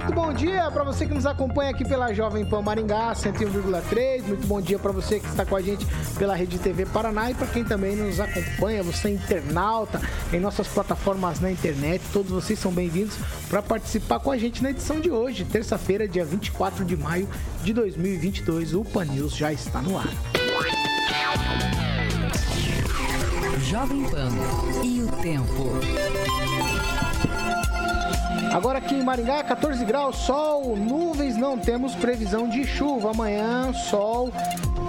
muito bom dia para você que nos acompanha aqui pela Jovem Pan Maringá 101,3. Muito bom dia para você que está com a gente pela Rede TV Paraná e para quem também nos acompanha, você internauta em nossas plataformas na internet. Todos vocês são bem-vindos para participar com a gente na edição de hoje, terça-feira, dia 24 de maio de 2022. O Pan News já está no ar. Jovem Pan e o tempo. Agora aqui em Maringá, 14 graus, sol, nuvens, não temos previsão de chuva. Amanhã, sol,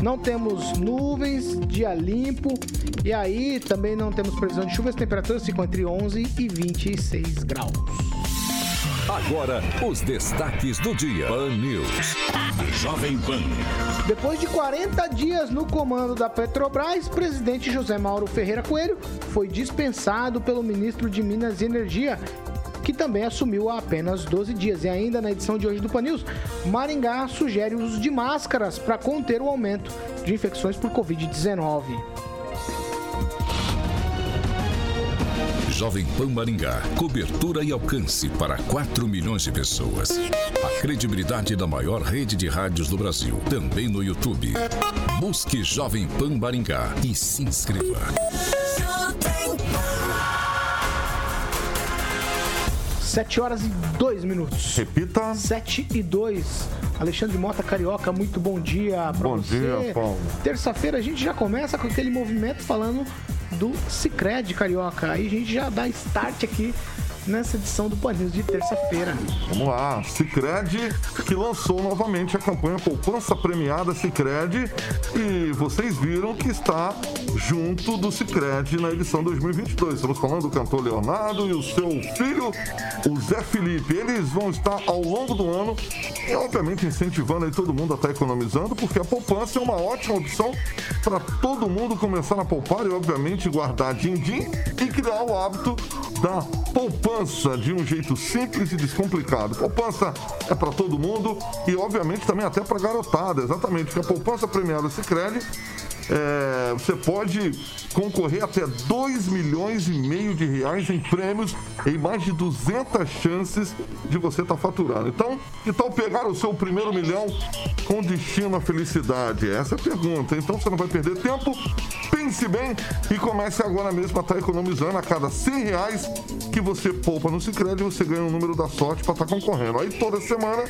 não temos nuvens, dia limpo. E aí também não temos previsão de chuva, as temperaturas ficam entre 11 e 26 graus. Agora, os destaques do dia. Pan News. Jovem Pan. Depois de 40 dias no comando da Petrobras, presidente José Mauro Ferreira Coelho foi dispensado pelo ministro de Minas e Energia, que também assumiu há apenas 12 dias. E ainda na edição de hoje do Panils, Maringá sugere o uso de máscaras para conter o aumento de infecções por Covid-19. Jovem Pan Maringá. Cobertura e alcance para 4 milhões de pessoas. A credibilidade da maior rede de rádios do Brasil. Também no YouTube. Busque Jovem Pan Maringá e se inscreva. 7 horas e 2 minutos. Repita. 7 e 2. Alexandre Mota Carioca, muito bom dia pra Bom você. dia, Paulo. Terça-feira a gente já começa com aquele movimento falando do Cicred Carioca. Aí a gente já dá start aqui nessa edição do Pan News de terça-feira. Vamos lá. Cicred, que lançou novamente a campanha Poupança Premiada Cicred. E vocês viram que está junto do Cicred na edição 2022. Estamos falando do cantor Leonardo e o seu filho, o Zé Felipe. Eles vão estar ao longo do ano e, obviamente, incentivando aí todo mundo a estar economizando, porque a poupança é uma ótima opção para todo mundo começar a poupar e, obviamente, guardar din-din e criar o hábito da poupança de um jeito simples e descomplicado. Poupança é para todo mundo e, obviamente, também até para garotada, exatamente, porque a poupança premiada Sicredi é, você pode concorrer até 2 milhões e meio de reais em prêmios em mais de 200 chances de você estar faturando. Então, que tal pegar o seu primeiro milhão com destino à felicidade? Essa é a pergunta. Então, você não vai perder tempo. Pense bem e comece agora mesmo a estar economizando a cada 100 reais que você poupa no Cicred, você ganha o número da sorte para estar concorrendo. Aí toda semana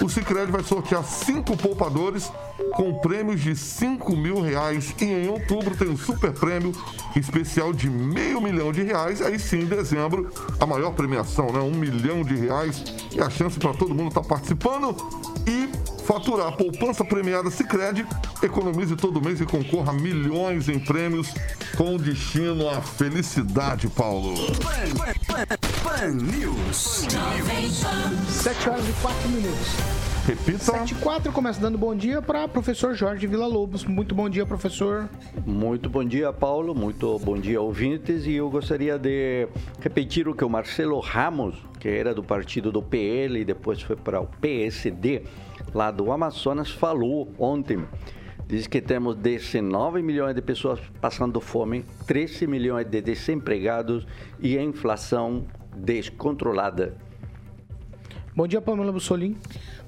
o Cicred vai sortear cinco poupadores com prêmios de 5 mil reais. E em outubro tem um super prêmio especial de meio milhão de reais. Aí sim, em dezembro, a maior premiação, né? Um milhão de reais. E a chance para todo mundo estar participando e faturar. Poupança premiada Cicred. Economize todo mês e concorra a milhões em prêmios com destino à felicidade, Paulo. Pan News. 7 horas e 4 minutos. Repita. 7 e 4 começa dando bom dia para professor Jorge Vila Lobos. Muito bom dia, professor. Muito bom dia, Paulo. Muito bom dia, ouvintes. E eu gostaria de repetir o que o Marcelo Ramos, que era do partido do PL e depois foi para o PSD, lá do Amazonas, falou ontem. Diz que temos 19 milhões de pessoas passando fome, 13 milhões de desempregados e a inflação descontrolada. Bom dia, Pamela Bussolim.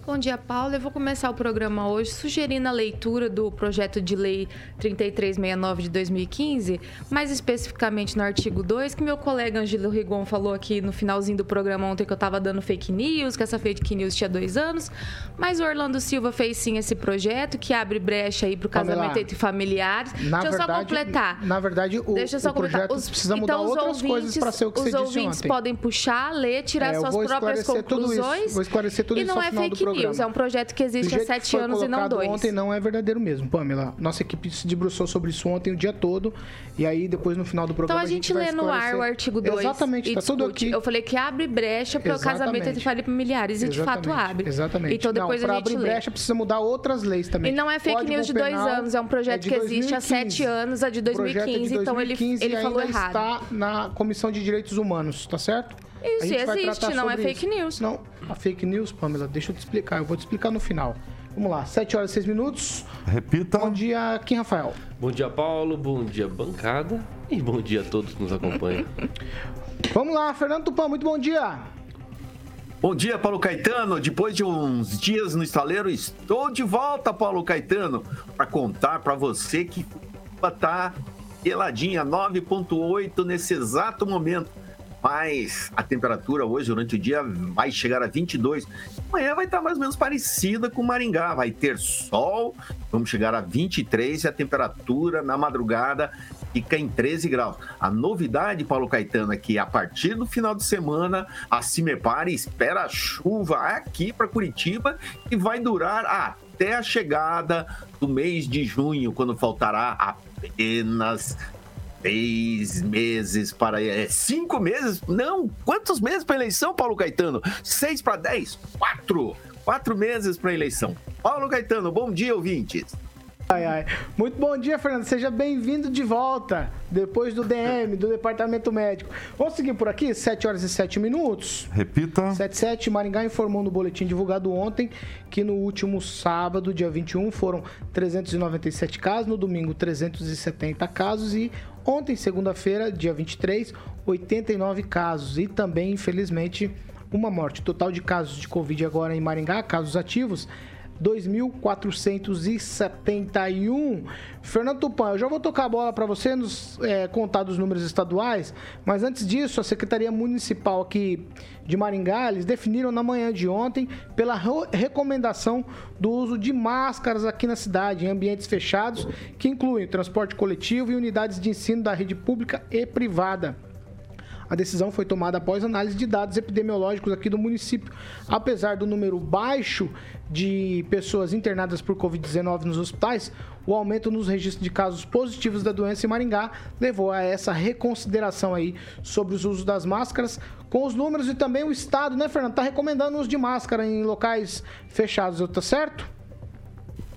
Bom dia, Paulo. Eu vou começar o programa hoje sugerindo a leitura do projeto de lei 3369 de 2015, mais especificamente no artigo 2, que meu colega Angelo Rigon falou aqui no finalzinho do programa ontem que eu estava dando fake news, que essa fake news tinha dois anos, mas o Orlando Silva fez sim esse projeto que abre brecha aí para o Pamela, casamento entre familiares. Na Deixa eu verdade, só completar. Na verdade, o, Deixa eu só o completar. Os- mudar então, os outras coisas para ser o que os você disse ouvintes ontem. podem puxar, ler, tirar É, suas próprias conclusões. Vou esclarecer tudo e isso não é final do fake news, é um projeto que existe há sete anos e não dois. ontem não é verdadeiro mesmo, Pamela. Nossa equipe se debruçou sobre isso ontem o dia todo e aí depois no final do programa Então a gente, a gente lê no ar o artigo 2 Exatamente, tá tudo aqui. Eu falei que abre brecha para o casamento entre familiares e de fato abre. Exatamente. Então depois não, a gente abrir lê. brecha precisa mudar outras leis também. E não é fake news de dois anos, é um projeto é que existe há sete anos, a de 2015, é de 2015 então ele, ele falou errado. está na Comissão de Direitos Humanos, tá certo? Isso existe, não é fake isso. news. Não, a fake news, Pamela, deixa eu te explicar, eu vou te explicar no final. Vamos lá, 7 horas e 6 minutos. Repita. Bom dia, Kim Rafael. Bom dia, Paulo. Bom dia, bancada. E bom dia a todos que nos acompanham. Vamos lá, Fernando Tupan, muito bom dia. Bom dia, Paulo Caetano. Depois de uns dias no estaleiro, estou de volta, Paulo Caetano, para contar para você que está geladinha, 9,8 nesse exato momento mas a temperatura hoje durante o dia vai chegar a 22. Amanhã vai estar mais ou menos parecida com Maringá, vai ter sol, vamos chegar a 23 e a temperatura na madrugada fica em 13 graus. A novidade, Paulo Caetano, é que a partir do final de semana a Cimepar espera chuva aqui para Curitiba e vai durar até a chegada do mês de junho, quando faltará apenas Seis meses para. É, cinco meses? Não! Quantos meses para eleição, Paulo Caetano? Seis para dez? Quatro! Quatro meses para eleição. Paulo Caetano, bom dia, ouvintes. Ai, ai. Muito bom dia, Fernando. Seja bem-vindo de volta, depois do DM, do Departamento Médico. Vamos seguir por aqui, 7 horas e 7 minutos. Repita. 7 7, Maringá informou no boletim divulgado ontem que no último sábado, dia 21, foram 397 casos, no domingo 370 casos e ontem, segunda-feira, dia 23, 89 casos e também, infelizmente, uma morte. Total de casos de Covid agora em Maringá, casos ativos, 2.471. Fernando Tupan, eu já vou tocar a bola para você nos é, contar dos números estaduais, mas antes disso, a Secretaria Municipal aqui de Maringá, eles definiram na manhã de ontem pela recomendação do uso de máscaras aqui na cidade, em ambientes fechados, que incluem transporte coletivo e unidades de ensino da rede pública e privada. A decisão foi tomada após análise de dados epidemiológicos aqui do município. Apesar do número baixo de pessoas internadas por Covid-19 nos hospitais, o aumento nos registros de casos positivos da doença em Maringá levou a essa reconsideração aí sobre os usos das máscaras, com os números e também o Estado, né, Fernando? Está recomendando o uso de máscara em locais fechados, tá certo?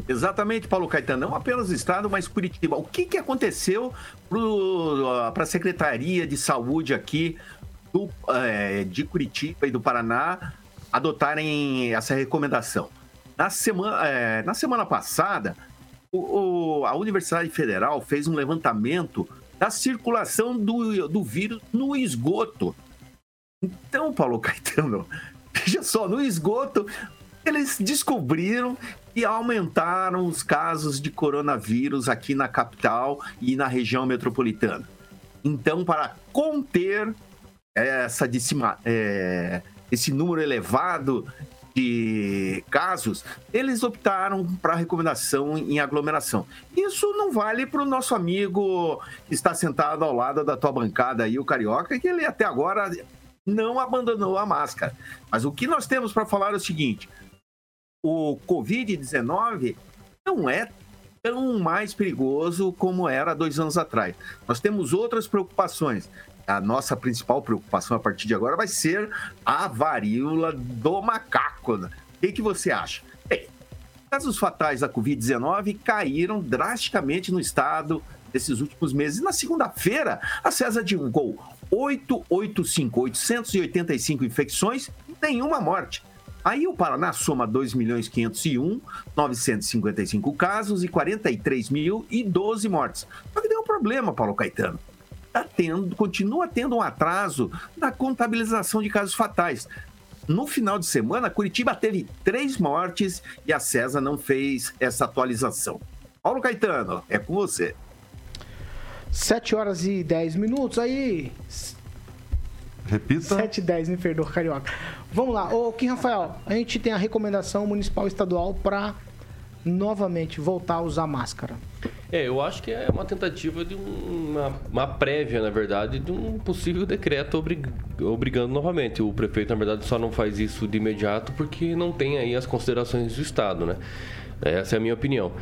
Exatamente, Paulo Caetano. Não apenas o Estado, mas Curitiba. O que, que aconteceu para a Secretaria de Saúde aqui do, é, de Curitiba e do Paraná adotarem essa recomendação? Na semana, é, na semana passada, o, o, a Universidade Federal fez um levantamento da circulação do, do vírus no esgoto. Então, Paulo Caetano, veja só, no esgoto, eles descobriram e aumentaram os casos de coronavírus aqui na capital e na região metropolitana. Então, para conter essa é, esse número elevado de casos, eles optaram para recomendação em aglomeração. Isso não vale para o nosso amigo que está sentado ao lado da tua bancada aí, o Carioca, que ele até agora não abandonou a máscara. Mas o que nós temos para falar é o seguinte: o Covid-19 não é tão mais perigoso como era dois anos atrás. Nós temos outras preocupações. A nossa principal preocupação a partir de agora vai ser a varíola do macaco. O que, que você acha? Bem, casos fatais da Covid-19 caíram drasticamente no estado desses últimos meses. Na segunda-feira, a César divulgou 885, 885 infecções e nenhuma morte. Aí o Paraná soma 2 milhões 501, 955 casos e 43 mil e 12 mortes. Só que deu um problema, Paulo Caetano. Tá tendo, continua tendo um atraso na contabilização de casos fatais. No final de semana, Curitiba teve três mortes e a César não fez essa atualização. Paulo Caetano, é com você. 7 horas e 10 minutos. Aí, Repita. 7 e 10, me perdoa, carioca. Vamos lá. Ô, Kim Rafael, a gente tem a recomendação municipal estadual para novamente voltar a usar máscara. É, eu acho que é uma tentativa de um- uma, uma prévia, na verdade, de um possível decreto obrig- obrigando novamente. O prefeito, na verdade, só não faz isso de imediato porque não tem aí as considerações do Estado, né? Essa é a minha opinião.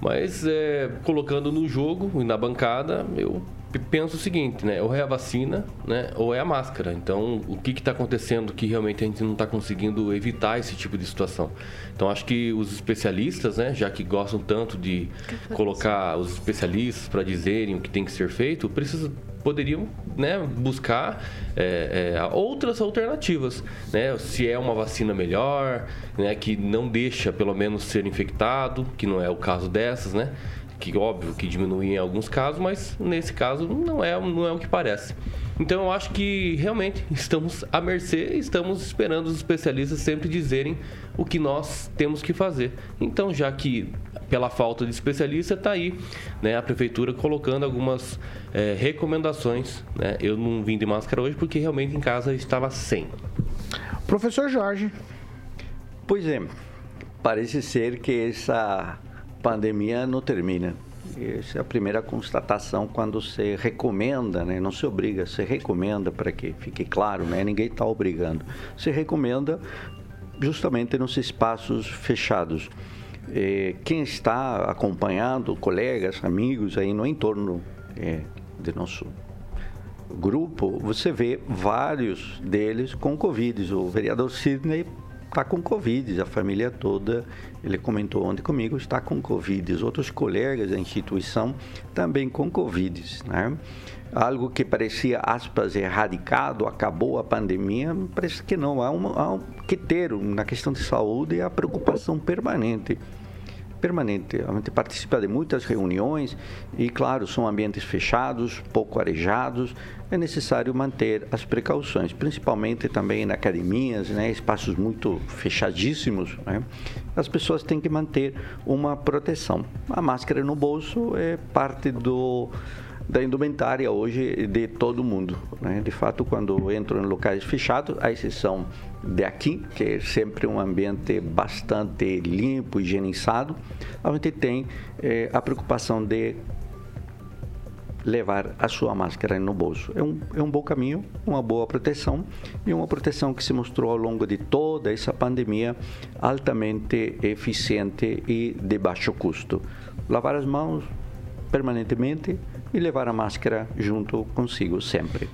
Mas, é, colocando no jogo e na bancada, eu penso o seguinte, né? Ou é a vacina, né? Ou é a máscara. Então, o que está acontecendo que realmente a gente não está conseguindo evitar esse tipo de situação? Então, acho que os especialistas, né? Já que gostam tanto de colocar os especialistas para dizerem o que tem que ser feito, precisam poderiam né, buscar é, é, outras alternativas, né? Se é uma vacina melhor, né, que não deixa pelo menos ser infectado, que não é o caso dessas, né? Que óbvio que diminui em alguns casos, mas nesse caso não é, não é o que parece. Então eu acho que realmente estamos à mercê, estamos esperando os especialistas sempre dizerem o que nós temos que fazer. Então, já que pela falta de especialista, está aí né, a prefeitura colocando algumas eh, recomendações. Né? Eu não vim de máscara hoje porque realmente em casa estava sem. Professor Jorge. Pois é, parece ser que essa pandemia não termina. Essa é a primeira constatação quando se recomenda, né? não se obriga, se recomenda para que fique claro, né? ninguém está obrigando. Se recomenda justamente nos espaços fechados. Eh, quem está acompanhando, colegas, amigos aí no entorno eh, de nosso grupo, você vê vários deles com Covid. O vereador Sidney está com Covid, a família toda, ele comentou ontem comigo, está com Covid. Os outros colegas da instituição também com Covid. Né? Algo que parecia, aspas, erradicado, acabou a pandemia, parece que não. Há, uma, há um, que ter, na questão de saúde, a preocupação permanente permanente. A gente participa de muitas reuniões e, claro, são ambientes fechados, pouco arejados. É necessário manter as precauções, principalmente também em academias, né, espaços muito fechadíssimos. Né? As pessoas têm que manter uma proteção. A máscara no bolso é parte do da indumentária hoje de todo mundo. Né? De fato, quando entro em locais fechados, à exceção de aqui, que é sempre um ambiente bastante limpo, higienizado, a gente tem eh, a preocupação de levar a sua máscara no bolso. É um, é um bom caminho, uma boa proteção e uma proteção que se mostrou ao longo de toda essa pandemia altamente eficiente e de baixo custo. Lavar as mãos permanentemente e levar a máscara junto consigo sempre.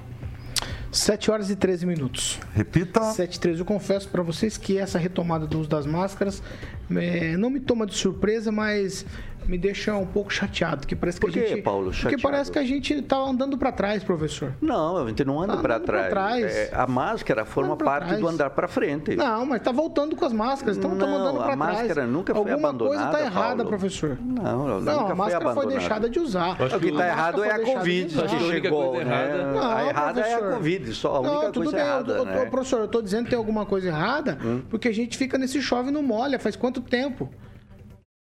7 horas e 13 minutos. Repita. 7 e 13. Eu confesso para vocês que essa retomada do uso das máscaras é, não me toma de surpresa, mas me deixa um pouco chateado. Que parece Por que que, a gente, Paulo, Porque chateado? parece que a gente tá andando para trás, professor. Não, a gente não anda Tá para trás. trás. É, a máscara forma parte trás. do andar para frente. Não, mas tá voltando com as máscaras, estamos Não, andando a para trás. máscara nunca foi Alguma coisa abandonada, tá errada, Paulo. professor. Não, ela Não, nunca a máscara foi foi abandonada. deixada de usar. Acho O que A está errado é foi a Covid que que a chegou, coisa né? errada- Não, a errada é a. Covid, só a única não, coisa errada, né? Hum. professor, eu tô dizendo que tem alguma coisa errada, porque a gente fica nesse chove e não molha. Faz quanto tempo?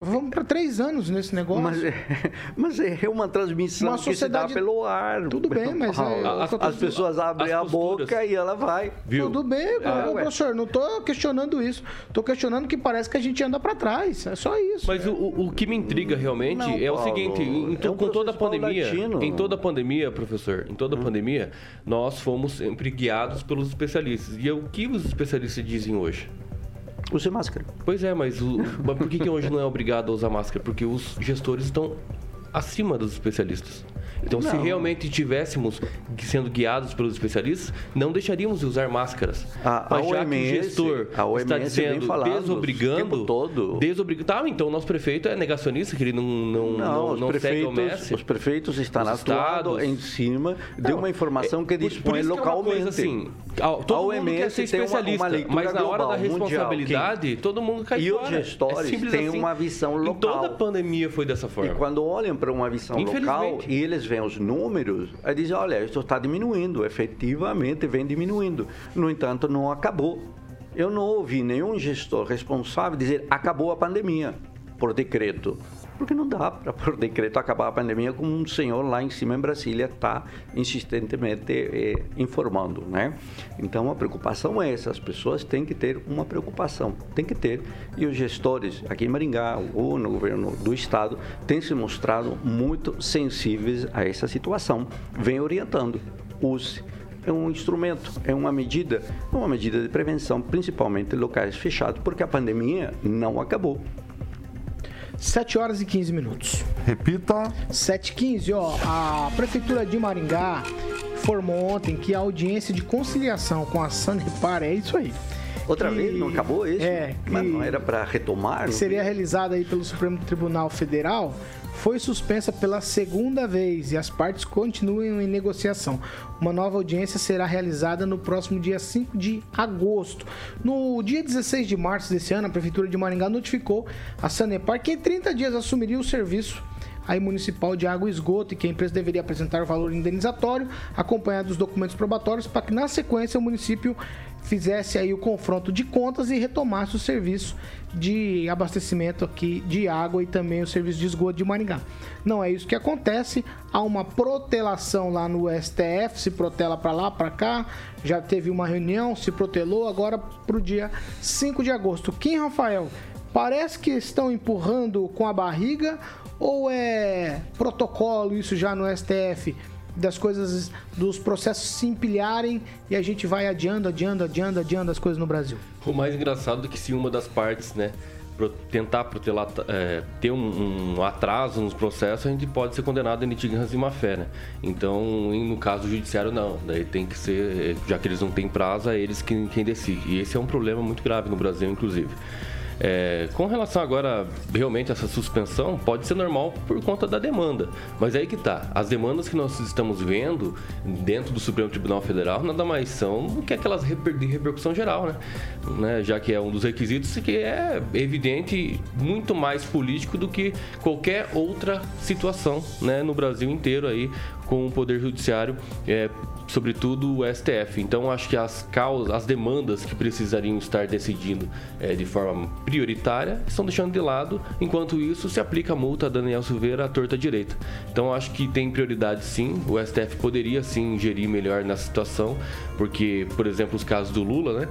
Vamos para três anos nesse negócio. Mas é, mas é uma transmissão Uma que se dá sociedade- pelo ar. Tudo bem, mas é-. As- as, pessoas abrem as a boca e ela vai. Viu? Tudo bem, Ah, professor, não tô questionando isso. Tô questionando que parece que a gente anda para trás. É só isso. Mas o, o- o que me intriga realmente Não, é o Paulo, seguinte, em, é um com toda a pandemia, paulatino. em toda a pandemia, professor, em toda a pandemia, nós fomos sempre guiados pelos especialistas. E é o que os especialistas dizem hoje? Use máscara. Pois é, mas, o- mas por que, que hoje não é obrigado a usar máscara? Porque os gestores estão acima dos especialistas. Então, se Não. realmente tivéssemos sendo guiados pelos especialistas, não deixaríamos de usar máscaras. A- a Mas já que o OMS gestor a OMS está vem dizendo, falando o desobrigando, todo. desobrigando. Tá, então o nosso prefeito é negacionista, que ele não, não, Não, não, os, não segue o prefeitos, Messi. os prefeitos estão Os atuando em cima de uma informação que é, por- dispõe por isso que é localmente. assim, a- todo A mundo OMS quer ser tem uma- uma especialista, mas na hora global, da mundial, responsabilidade, todo mundo cai E os fora. gestores é simples têm assim. uma visão Em toda a local. pandemia foi dessa E forma. quando olham para uma visão local e eles veem os números, aí dizem, olha, isso está diminuindo, efetivamente vem diminuindo. No entanto, não acabou. Eu não ouvi nenhum gestor responsável dizer acabou a pandemia por decreto. Porque não dá para, por decreto, acabar a pandemia como um senhor lá em cima em Brasília está insistentemente eh, informando, né? Então, a preocupação é essa, as pessoas têm que ter uma preocupação, tem que ter, e os gestores aqui em Maringá, ou no governo do estado, têm se mostrado muito sensíveis a essa situação, vem orientando, use. É um instrumento, é uma medida, uma medida de prevenção, principalmente em locais fechados, porque a pandemia não acabou. 7 horas e 15 minutos. Repita. 7 e 15, ó. A Prefeitura de Maringá informou ontem que a audiência de conciliação com a Sanepar é isso aí. Outra que, vez? Não acabou isso? É. Mas não era para retomar? Seria realizada aí pelo Supremo Tribunal Federal foi suspensa pela segunda vez e as partes continuam em negociação. Uma nova audiência será realizada no próximo dia 5 de agosto. No dia 16 de março desse ano, a Prefeitura de Maringá notificou a Sanepar que em 30 dias assumiria o serviço aí municipal de água e esgoto e que a empresa deveria apresentar o valor indenizatório acompanhado dos documentos probatórios para que na sequência o município fizesse aí o confronto de contas e retomasse o serviço de abastecimento aqui de água e também o serviço de esgoto de Maringá. Não é isso que acontece, há uma protelação lá no STF, se protela para lá, para cá, já teve uma reunião, se protelou agora para o dia 5 de agosto. Kim Rafael, parece que estão empurrando com a barriga ou é protocolo isso já no STF? das coisas, dos processos se empilharem e a gente vai adiando, adiando, adiando, adiando as coisas no Brasil. O mais engraçado é que se uma das partes, né, tentar protelar, é, ter um, um, atraso nos processos, a gente pode ser condenado em litigância e má fé, né? Então, no caso judiciário, não. Daí tem que ser, já que eles não têm prazo, é eles quem, quem decide. E esse é um problema muito grave no Brasil, inclusive. É, com relação agora, realmente, essa suspensão, pode ser normal por conta da demanda. Mas aí que tá. As demandas que nós estamos vendo dentro do Supremo Tribunal Federal nada mais são do que aquelas de repercussão geral, né? né? Já que é um dos requisitos que é evidente muito mais político do que qualquer outra situação né? no Brasil inteiro aí com o Poder Judiciário é, sobretudo o STF. Então acho que as causas, as demandas que precisariam estar decidindo é, de forma prioritária estão deixando de lado, enquanto isso se aplica a multa a Daniel Silveira à torta direita. Então acho que tem prioridade sim, o STF poderia sim gerir melhor nessa situação, porque, por exemplo, os casos do Lula, né?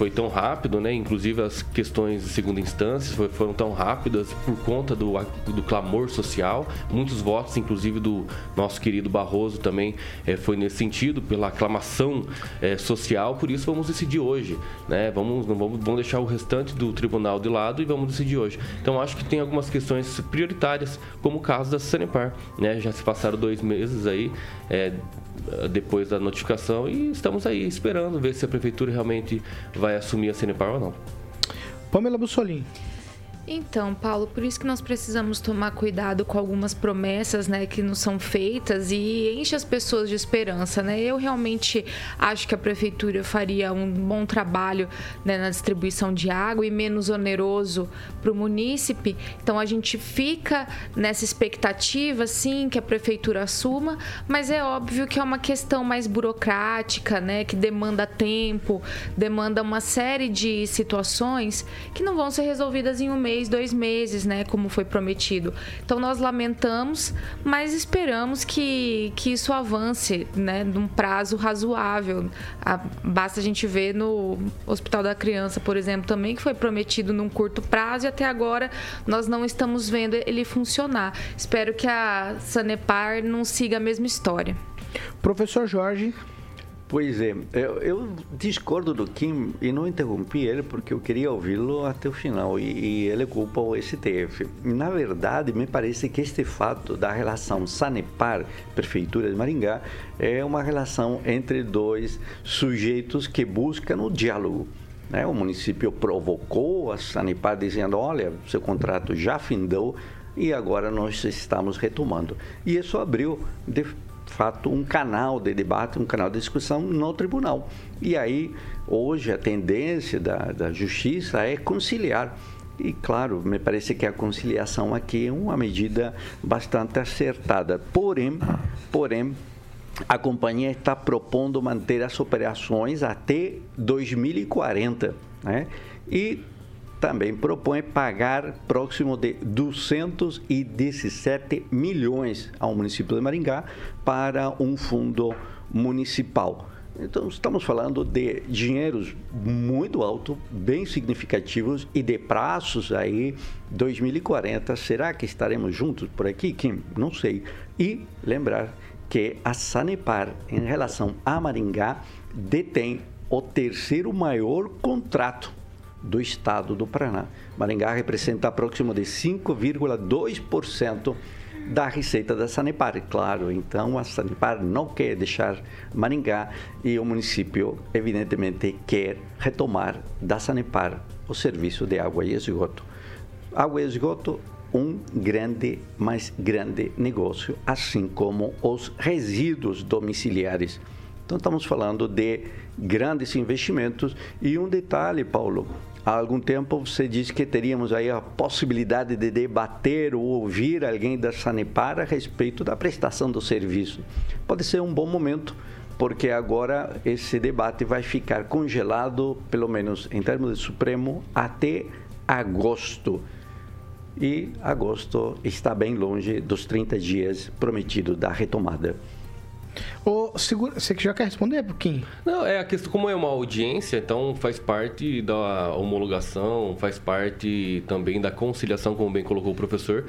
Foi tão rápido, né? Inclusive as questões de segunda instância foram tão rápidas por conta do, do clamor social. Muitos votos, inclusive do nosso querido Barroso, também é, foi nesse sentido, pela aclamação é, social. Por isso vamos decidir hoje, né? Vamos, não vamos, vamos deixar o restante do tribunal de lado e vamos decidir hoje. Então acho que tem algumas questões prioritárias, como o caso da Sanepar, né? Já se passaram dois meses aí. É, depois da notificação e estamos aí esperando ver se a prefeitura realmente vai assumir a Cenepar ou não. Pamela Bussolini. Então, Paulo, por isso que nós precisamos tomar cuidado com algumas promessas, né, que nos são feitas e enche as pessoas de esperança, né? Eu realmente acho que a prefeitura faria um bom trabalho né, na distribuição de água e menos oneroso para o munícipe. Então a gente fica nessa expectativa, sim, que a prefeitura assuma, mas é óbvio que é uma questão mais burocrática, né, que demanda tempo, demanda uma série de situações que não vão ser resolvidas em um mês mês, dois meses, né? Como foi prometido. Então nós lamentamos, mas esperamos que, que isso avance, né? Num prazo razoável. A, basta a gente ver no Hospital da Criança, por exemplo, também, que foi prometido num curto prazo e até agora nós não estamos vendo ele funcionar. Espero que a Sanepar não siga a mesma história. Professor Jorge, Pois é, eu, eu, discordo do Kim e não interrompi ele porque eu queria ouvi-lo até o final e, e, ele culpa o STF. Na verdade, me parece que este fato da relação Sanepar, Prefeitura de Maringá, é uma relação entre dois sujeitos que buscam o diálogo. Né? O município provocou a Sanepar dizendo, olha, seu contrato já findou e agora nós estamos retomando. E isso abriu de fato, um canal de debate, um canal de discussão no tribunal. E aí, hoje, a tendência da, da justiça é conciliar. E, claro, me parece que a conciliação aqui é uma medida bastante acertada. Porém, porém, a companhia está propondo manter as operações até 2040, né? E também propõe pagar próximo de 217 milhões ao município de Maringá para um fundo municipal. Então, estamos falando de dinheiros muito altos, bem significativos e de prazos aí 2040. Será que estaremos juntos por aqui, Kim? Não sei. E lembrar que a Sanepar, em relação a Maringá, detém o terceiro maior contrato do estado do Paraná. Maringá representa próximo de 5,2% da receita da Sanepar. Claro, então a Sanepar não quer deixar Maringá e o município, evidentemente, quer retomar da Sanepar o serviço de água e esgoto. Água e esgoto, um grande, mais grande negócio, assim como os resíduos domiciliares. Então, estamos falando de grandes investimentos. E um detalhe, Paulo: Há algum tempo você disse que teríamos aí a possibilidade de debater ou ouvir alguém da Sanepar a respeito da prestação do serviço. Pode ser um bom momento, porque agora esse debate vai ficar congelado, pelo menos em termos de Supremo, até agosto. E agosto está bem longe dos 30 dias prometidos da retomada. Ô, segura, você que já quer responder, Kim? Não, é a questão, como é uma audiência, então faz parte da homologação, faz parte também da conciliação, como bem colocou o professor,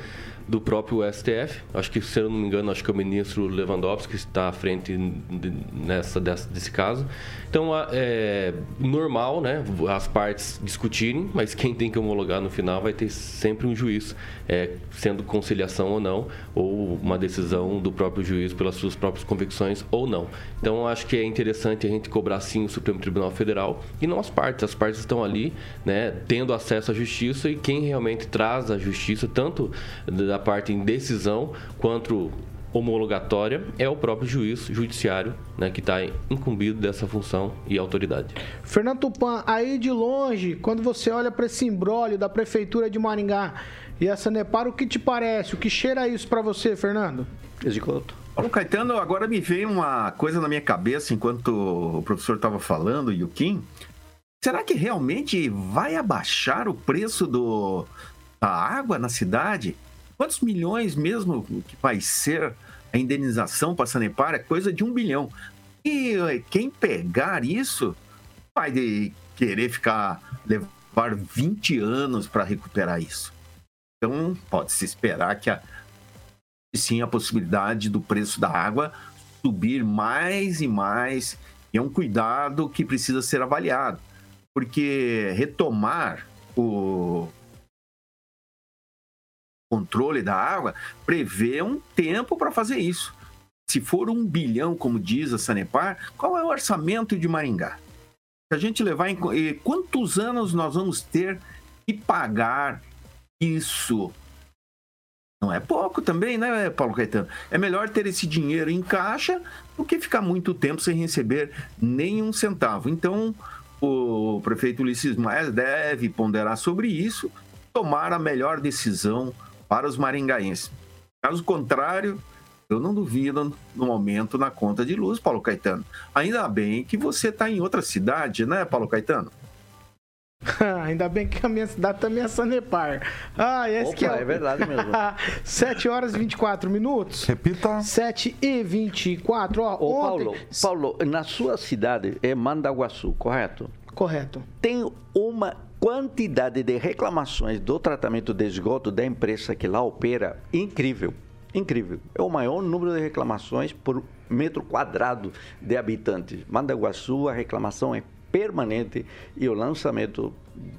do próprio STF. Acho que, se eu não me engano, acho que é o ministro Lewandowski está à frente nessa, desse caso. Então, é normal, né, as partes discutirem, mas quem tem que homologar no final vai ter sempre um juiz, é, sendo conciliação ou não, ou uma decisão do próprio juiz pelas suas próprias convicções ou não. Então, acho que é interessante a gente cobrar sim o Supremo Tribunal Federal e não as partes. As partes estão ali, né, tendo acesso à justiça e quem realmente traz a justiça, tanto da parte em decisão quanto homologatória é o próprio juiz judiciário né, que está incumbido dessa função e autoridade. Fernando Tupan, aí de longe, quando você olha para esse imbróglio da Prefeitura de Maringá e a Sanepar, o que te parece? O que cheira isso para você, Fernando? Esgoto. Paulo Caetano, agora me veio uma coisa na minha cabeça enquanto o professor estava falando e o Kim. Será que realmente vai abaixar o preço do, da água na cidade? Quantos milhões mesmo que vai ser a indenização para a Sanepar? É coisa de um bilhão. E quem pegar isso vai querer ficar, levar 20 anos para recuperar isso. Então, pode-se esperar que a, sim a possibilidade do preço da água subir mais e mais. E é um cuidado que precisa ser avaliado. Porque retomar o, controle da água prevê um tempo para fazer isso. Se for um bilhão, como diz a Sanepar, qual é o orçamento de Maringá? Se a gente levar em quantos anos nós vamos ter que pagar isso? Não é pouco também, né, Paulo Caetano? É melhor ter esse dinheiro em caixa do que ficar muito tempo sem receber nenhum centavo. Então, o prefeito Ulisses Maia deve ponderar sobre isso, tomar a melhor decisão para os maringaenses. Caso contrário, eu não duvido no momento na conta de luz, Paulo Caetano. Ainda bem que você está em outra cidade, né, Paulo Caetano? Ainda bem que a minha cidade também é Sanepar. Ah, esse Opa, que é, é verdade mesmo. 7 horas e 24 minutos. Repita. 7 e 24. Ó, Ô, ontem... Paulo, Paulo, na sua cidade é Mandaguaçu, correto? Correto. Tem uma quantidade de reclamações do tratamento de esgoto da empresa que lá opera incrível. Incrível. É o maior número de reclamações por metro quadrado de habitantes. Mandaguaçu, a reclamação é permanente e o lançamento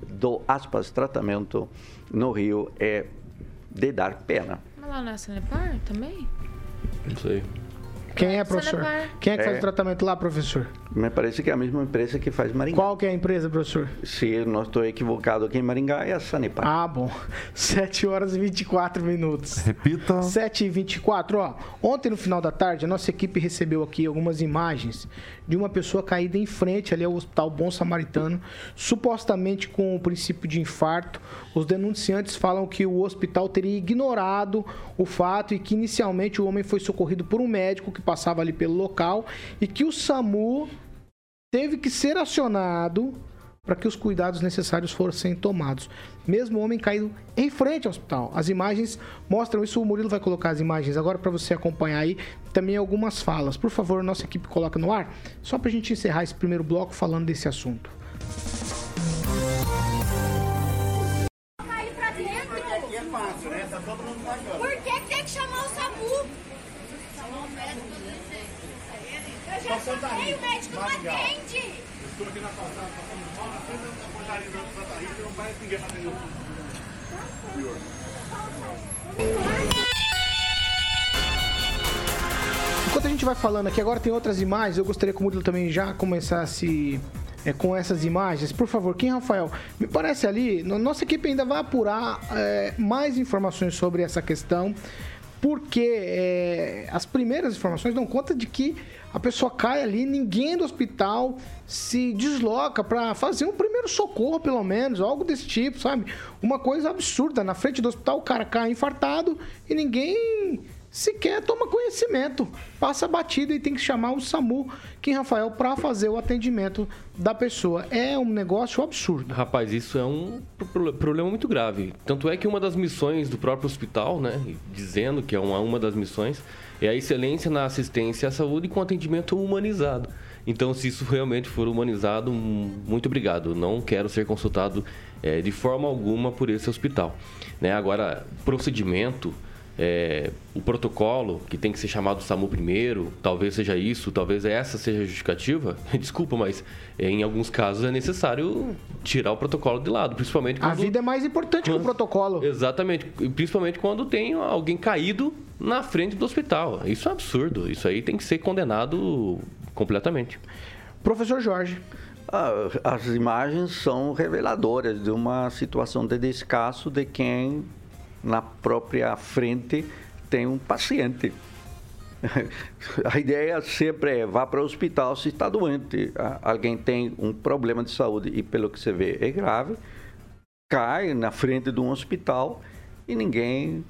do aspas tratamento no Rio é de dar pena. Mas lá na Sanepar também? Não sei. Quem é, professor? Sanepar. Quem é que faz É. o tratamento lá, professor? Me parece que é a mesma empresa que faz Maringá. Qual que é a empresa, professor? Se não estou equivocado aqui em Maringá, é a Sanepar. Ah, bom. 7 horas e 24 minutos. Repita. 7 e 24 ó. Ontem, no final da tarde, a nossa equipe recebeu aqui algumas imagens de uma pessoa caída em frente ali ao Hospital Bom Samaritano, supostamente com o princípio de infarto. Os denunciantes falam que o hospital teria ignorado o fato e que inicialmente o homem foi socorrido por um médico que passava ali pelo local e que o SAMU teve que ser acionado para que os cuidados necessários fossem tomados. Mesmo o homem caído em frente ao hospital. As imagens mostram isso. O Murilo vai colocar as imagens agora para você acompanhar aí. Também algumas falas. Por favor, nossa equipe coloca no ar, só para a gente encerrar esse primeiro bloco falando desse assunto. Eu já chamei, o médico não atende. Estou aqui na calçada, passando mal, na frente da portaria da Santa Rita, não vai ninguém fazer Enquanto a gente vai falando aqui, agora tem outras imagens, eu gostaria que o Murilo também já começasse é, com essas imagens. Por favor, quem, Rafael? Me parece ali, nossa equipe ainda vai apurar é, mais informações sobre essa questão, porque é, as primeiras informações dão conta de que a pessoa cai ali, ninguém do hospital se desloca para fazer um primeiro socorro, pelo menos, algo desse tipo, sabe? Uma coisa absurda. Na frente do hospital, o cara cai infartado e ninguém sequer toma conhecimento. Passa batido e tem que chamar o SAMU, Kim Rafael, para fazer o atendimento da pessoa. É um negócio absurdo. Rapaz, isso é um problema muito grave. Tanto é que uma das missões do próprio hospital, né, dizendo que é uma, uma das missões, é a excelência na assistência à saúde com atendimento humanizado. Então, se isso realmente for humanizado, muito obrigado. Não quero ser consultado é, de forma alguma por esse hospital. Né? Agora, procedimento, é, o protocolo, que tem que ser chamado SAMU primeiro, talvez seja isso, talvez essa seja a justificativa. Desculpa, mas é, em alguns casos é necessário tirar o protocolo de lado, principalmente quando... A vida é mais importante quando... que o protocolo. Exatamente, principalmente quando tem alguém caído na frente do hospital. Isso é absurdo. Isso aí tem que ser condenado completamente. Professor Jorge. As imagens são reveladoras de uma situação de descaso de quem na própria frente tem um paciente. A ideia sempre é vá para o hospital se está doente. Alguém tem um problema de saúde e pelo que você vê é grave, cai na frente de um hospital e ninguém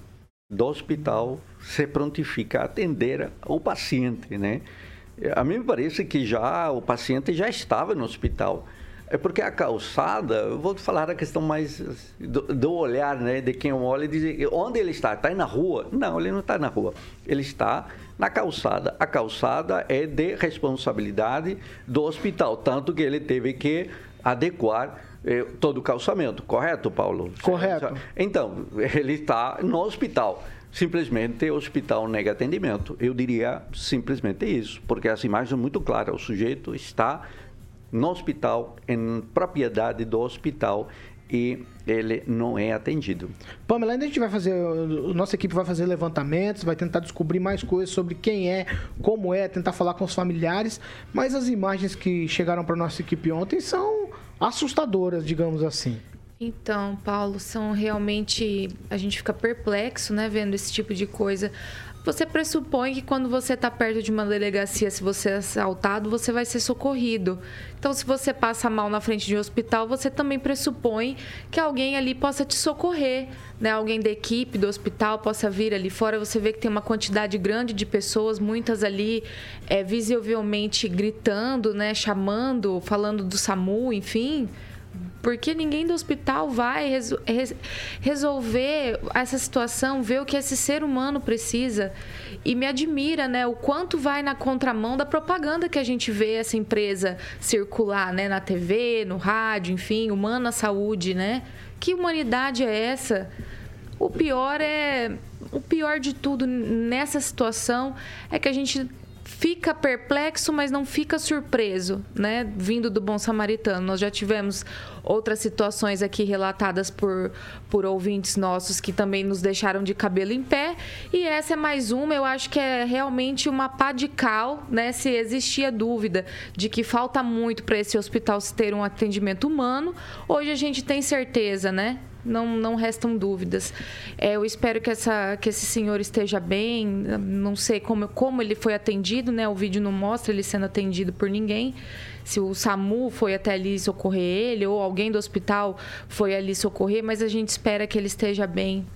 do hospital se prontifica a atender o paciente, né? A mim me parece que já o paciente já estava no hospital. É porque a calçada, eu vou falar a questão mais do, do, olhar, né? De quem olha e diz onde ele está? Está na rua? Não, ele não está na rua. Ele está na calçada. A calçada é de responsabilidade do hospital, tanto que ele teve que adequar eh, todo o calçamento, correto, Paulo? Correto. Então, ele está no hospital. Simplesmente o hospital nega atendimento. Eu diria simplesmente isso, porque as imagens são muito claras. O sujeito está no hospital, em propriedade do hospital, e ele não é atendido. Pamela, ainda a gente vai fazer, nossa equipe vai fazer levantamentos, vai tentar descobrir mais coisas sobre quem é, como é, tentar falar com os familiares, mas as imagens que chegaram para nossa equipe ontem são assustadoras, digamos assim. Então, Paulo, são realmente. A gente fica perplexo, né, vendo esse tipo de coisa. Você pressupõe que quando você está perto de uma delegacia, se você é assaltado, você vai ser socorrido. Então, se você passa mal na frente de um hospital, você também pressupõe que alguém ali possa te socorrer, né? Alguém da equipe do hospital possa vir ali fora. Você vê que tem uma quantidade grande de pessoas, muitas ali é, visivelmente gritando, né? Chamando, falando do SAMU, enfim. Porque ninguém do hospital vai resol resolver essa situação, ver o que esse ser humano precisa. E me admira, né, o quanto vai na contramão da propaganda que a gente vê essa empresa circular, né, na TV, no rádio, enfim, Humana Saúde, né? Que humanidade é essa? O pior é o pior de tudo nessa situação é que a gente fica perplexo, mas não fica surpreso, né? Vindo do bom samaritano. Nós já tivemos outras situações aqui relatadas por, por ouvintes nossos que também nos deixaram de cabelo em pé. E essa é mais uma, eu acho que é realmente uma pá de cal, né? Se existia dúvida de que falta muito para esse hospital ter um atendimento humano, hoje a gente tem certeza, né? não, não restam dúvidas. É, eu espero que, essa, que esse senhor esteja bem. Não sei como, como ele foi atendido, né? O vídeo não mostra ele sendo atendido por ninguém. Se o SAMU foi até ali socorrer ele ou alguém do hospital foi ali socorrer, mas a gente espera que ele esteja bem.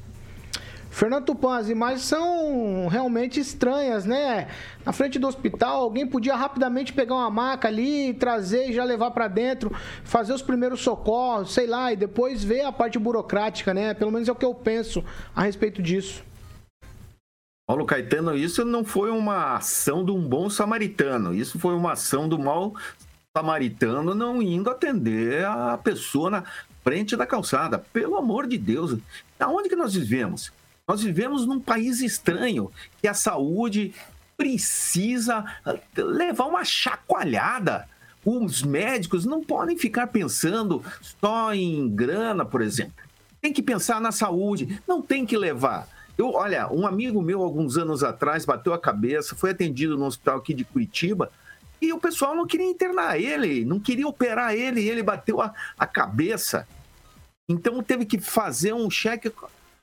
Fernando Tupan, as imagens são realmente estranhas, né? Na frente do hospital, alguém podia rapidamente pegar uma maca ali, trazer e já levar para dentro, fazer os primeiros socorros, sei lá, e depois ver a parte burocrática, né? Pelo menos é o que eu penso a respeito disso. Paulo Caetano, isso não foi uma ação de um bom samaritano, isso foi uma ação do mau samaritano não indo atender a pessoa na frente da calçada. Pelo amor de Deus, aonde que nós vivemos? Nós vivemos num país estranho que a saúde precisa levar uma chacoalhada. Os médicos não podem ficar pensando só em grana, por exemplo. Tem que pensar na saúde, não tem que levar eu, olha, um amigo meu, alguns anos atrás, bateu a cabeça, foi atendido no hospital aqui de Curitiba, e o pessoal não queria internar ele, não queria operar ele, e ele bateu a, a cabeça. Então teve que fazer um cheque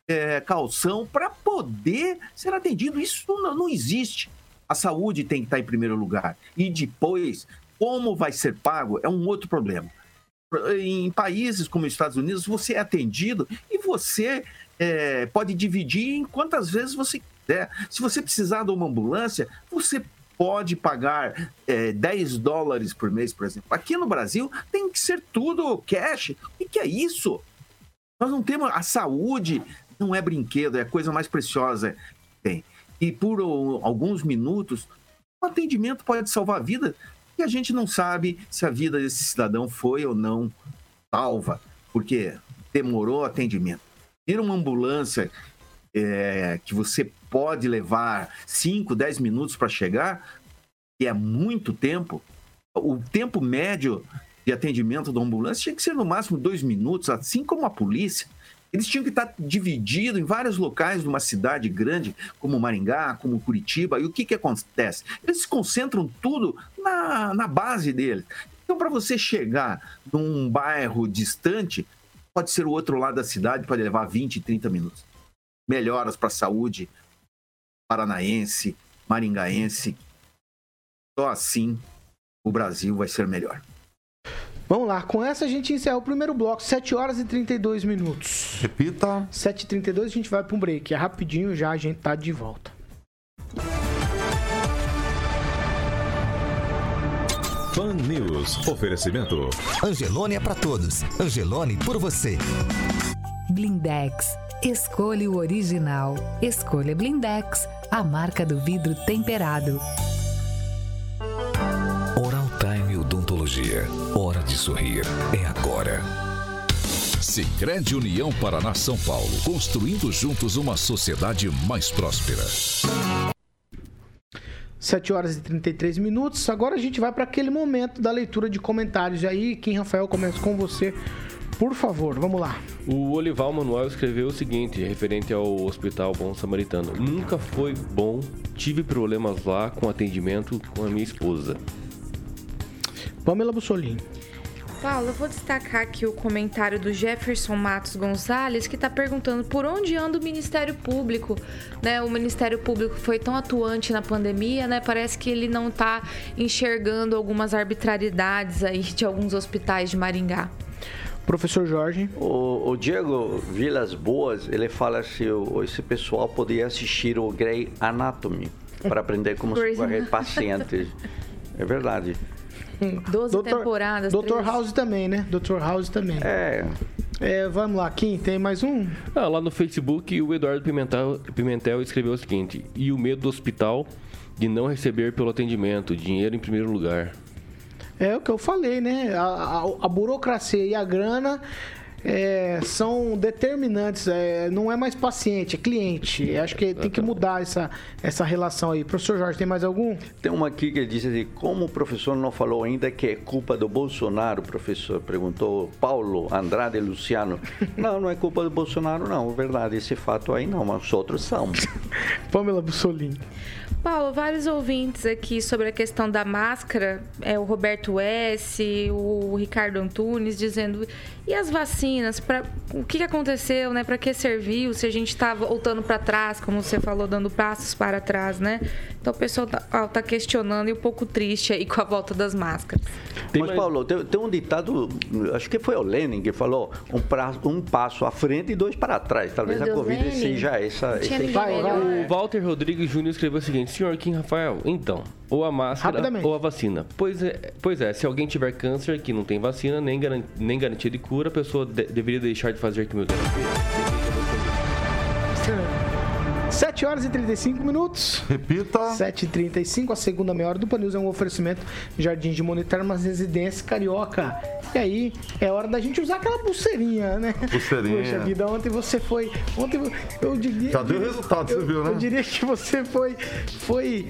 é, calção para poder ser atendido. Isso não, não existe. A saúde tem que estar em primeiro lugar. E depois, como vai ser pago, é um outro problema. Em países como os Estados Unidos, você é atendido e você é, pode dividir em quantas vezes você quiser. Se você precisar de uma ambulância, você pode pagar é, 10 dólares por mês, por exemplo. Aqui no Brasil tem que ser tudo cash. O que é isso? Nós não temos. A saúde não é brinquedo, é a coisa mais preciosa que tem. E por alguns minutos, o atendimento pode salvar a vida e a gente não sabe se a vida desse cidadão foi ou não salva, porque demorou atendimento ter uma ambulância é, que você pode levar 5, 10 minutos para chegar, que é muito tempo, o tempo médio de atendimento da ambulância tinha que ser no máximo dois minutos, assim como a polícia. Eles tinham que estar divididos em vários locais de uma cidade grande, como Maringá, como Curitiba. E o que, que acontece? Eles concentram tudo na, na base deles. Então, para você chegar num bairro distante, pode ser o outro lado da cidade, pode levar 20, 30 minutos. Melhoras para a saúde paranaense, maringaense. Só assim o Brasil vai ser melhor. Vamos lá, com essa a gente encerra o primeiro bloco, 7 horas e 32 minutos. Repita. 7h32 a gente vai para um break. É rapidinho já a gente tá de volta. Fan News. Oferecimento. Angelone é para todos. Angelone por você. Blindex. Escolha o original. Escolha Blindex, a marca do vidro temperado. Oral Time Odontologia. Hora de sorrir. É agora. Sicredi União Paraná São Paulo, construindo juntos uma sociedade mais próspera. 7 horas e 33 minutos. Agora a gente vai para aquele momento da leitura de comentários. E aí, quem Rafael começa com você, por favor, vamos lá. O Olival Manuel escreveu o seguinte, referente ao Hospital Bom Samaritano: Nunca foi bom, tive problemas lá com atendimento com a minha esposa. Pamela Bussolini. Paulo, eu vou destacar aqui o comentário do Jefferson Matos Gonzalez, que está perguntando por onde anda o Ministério Público. Né? O Ministério Público foi tão atuante na pandemia, né? Parece que ele não está enxergando algumas arbitrariedades aí de alguns hospitais de Maringá. Professor Jorge. O, o Diego Vilas Boas, ele fala se assim, esse pessoal poderia assistir o Grey Anatomy para aprender como socorrer pacientes. É verdade. 12 Doutor, temporadas. Dr. House também, né? Dr. House também. É. é. Vamos lá, Kim, tem mais um? Ah, lá no Facebook, o Eduardo Pimentel, Pimentel escreveu o seguinte: e o medo do hospital de não receber pelo atendimento, dinheiro em primeiro lugar. É o que eu falei, né? A, a, a burocracia e a grana é, são determinantes. É, não é mais paciente, é cliente. Acho que tem que mudar essa, essa relação aí. Professor Jorge, tem mais algum? Tem uma aqui que diz assim: como o professor não falou ainda que é culpa do Bolsonaro, professor perguntou Paulo Andrade Luciano. Não, não é culpa do Bolsonaro, não. Verdade, esse fato aí não, mas os outros são. Pamela Bussolini. Paulo, vários ouvintes aqui sobre a questão da máscara, é o Roberto S, o Ricardo Antunes dizendo e as vacinas, para o que aconteceu, né? Para que serviu? Se a gente está voltando para trás, como você falou, dando passos para trás, né? Então o pessoal tá, tá, questionando e um pouco triste aí com a volta das máscaras. Tem Mas, mais... Paulo, tem, tem, um ditado, acho que foi o Lenin que falou, um, pra, um passo à frente e dois para trás. Talvez Deus, a Covid Lenin. seja essa. essa vai, vai. O Walter Rodrigues Júnior escreveu o seguinte, senhor Kim Rafael, então, ou a máscara ou a vacina. Pois é, pois é, se alguém tiver câncer que não tem vacina, nem, garan nem garantia de cura, a pessoa de deveria deixar de fazer quimioterapia. 7 horas e 35 minutos. Repita. 7h35, a segunda meia hora do Panils é um oferecimento Jardim de Monetário, mas residência carioca. E aí, é hora da gente usar aquela pulseirinha, né? Pulseirinha. Poxa vida, ontem você foi. Ontem eu diria. Já deu resultado, eu, você viu, né? Eu diria que você foi, foi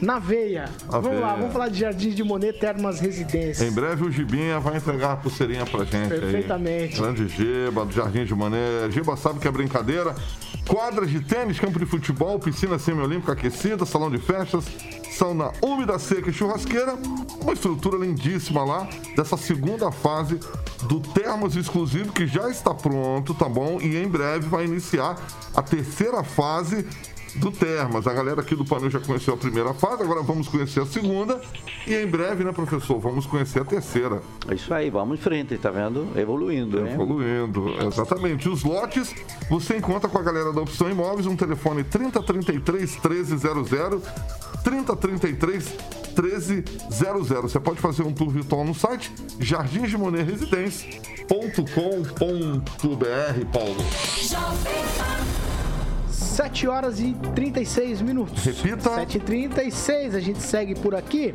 na veia. A vamos veia. lá, vamos falar de Jardim de Monet Termas Residências. Em breve o Gibinha vai entregar a pulseirinha pra gente. Perfeitamente. Aí. Grande Giba, do Jardim de Monet. Giba sabe que é brincadeira. Quadras de tênis, campo de futebol, piscina semiolímpica aquecida, salão de festas, sauna úmida, seca e churrasqueira. Uma estrutura lindíssima lá, dessa segunda fase do Termos Exclusivo, que já está pronto, tá bom? E em breve vai iniciar a terceira fase do Termas. A galera aqui do Panil já conheceu a primeira fase, agora vamos conhecer a segunda e em breve, né, professor, vamos conhecer a terceira. É isso aí, vamos em frente, tá vendo? Evoluindo, né? Evoluindo, exatamente. Os lotes você encontra com a galera da Opção Imóveis, um telefone 3033 1300 3033 1300. Você pode fazer um tour virtual no site jardinsdemonerresidência.com.br, Paulo. 7 horas e 36 minutos. Repita. 7 e 36 a gente segue por aqui.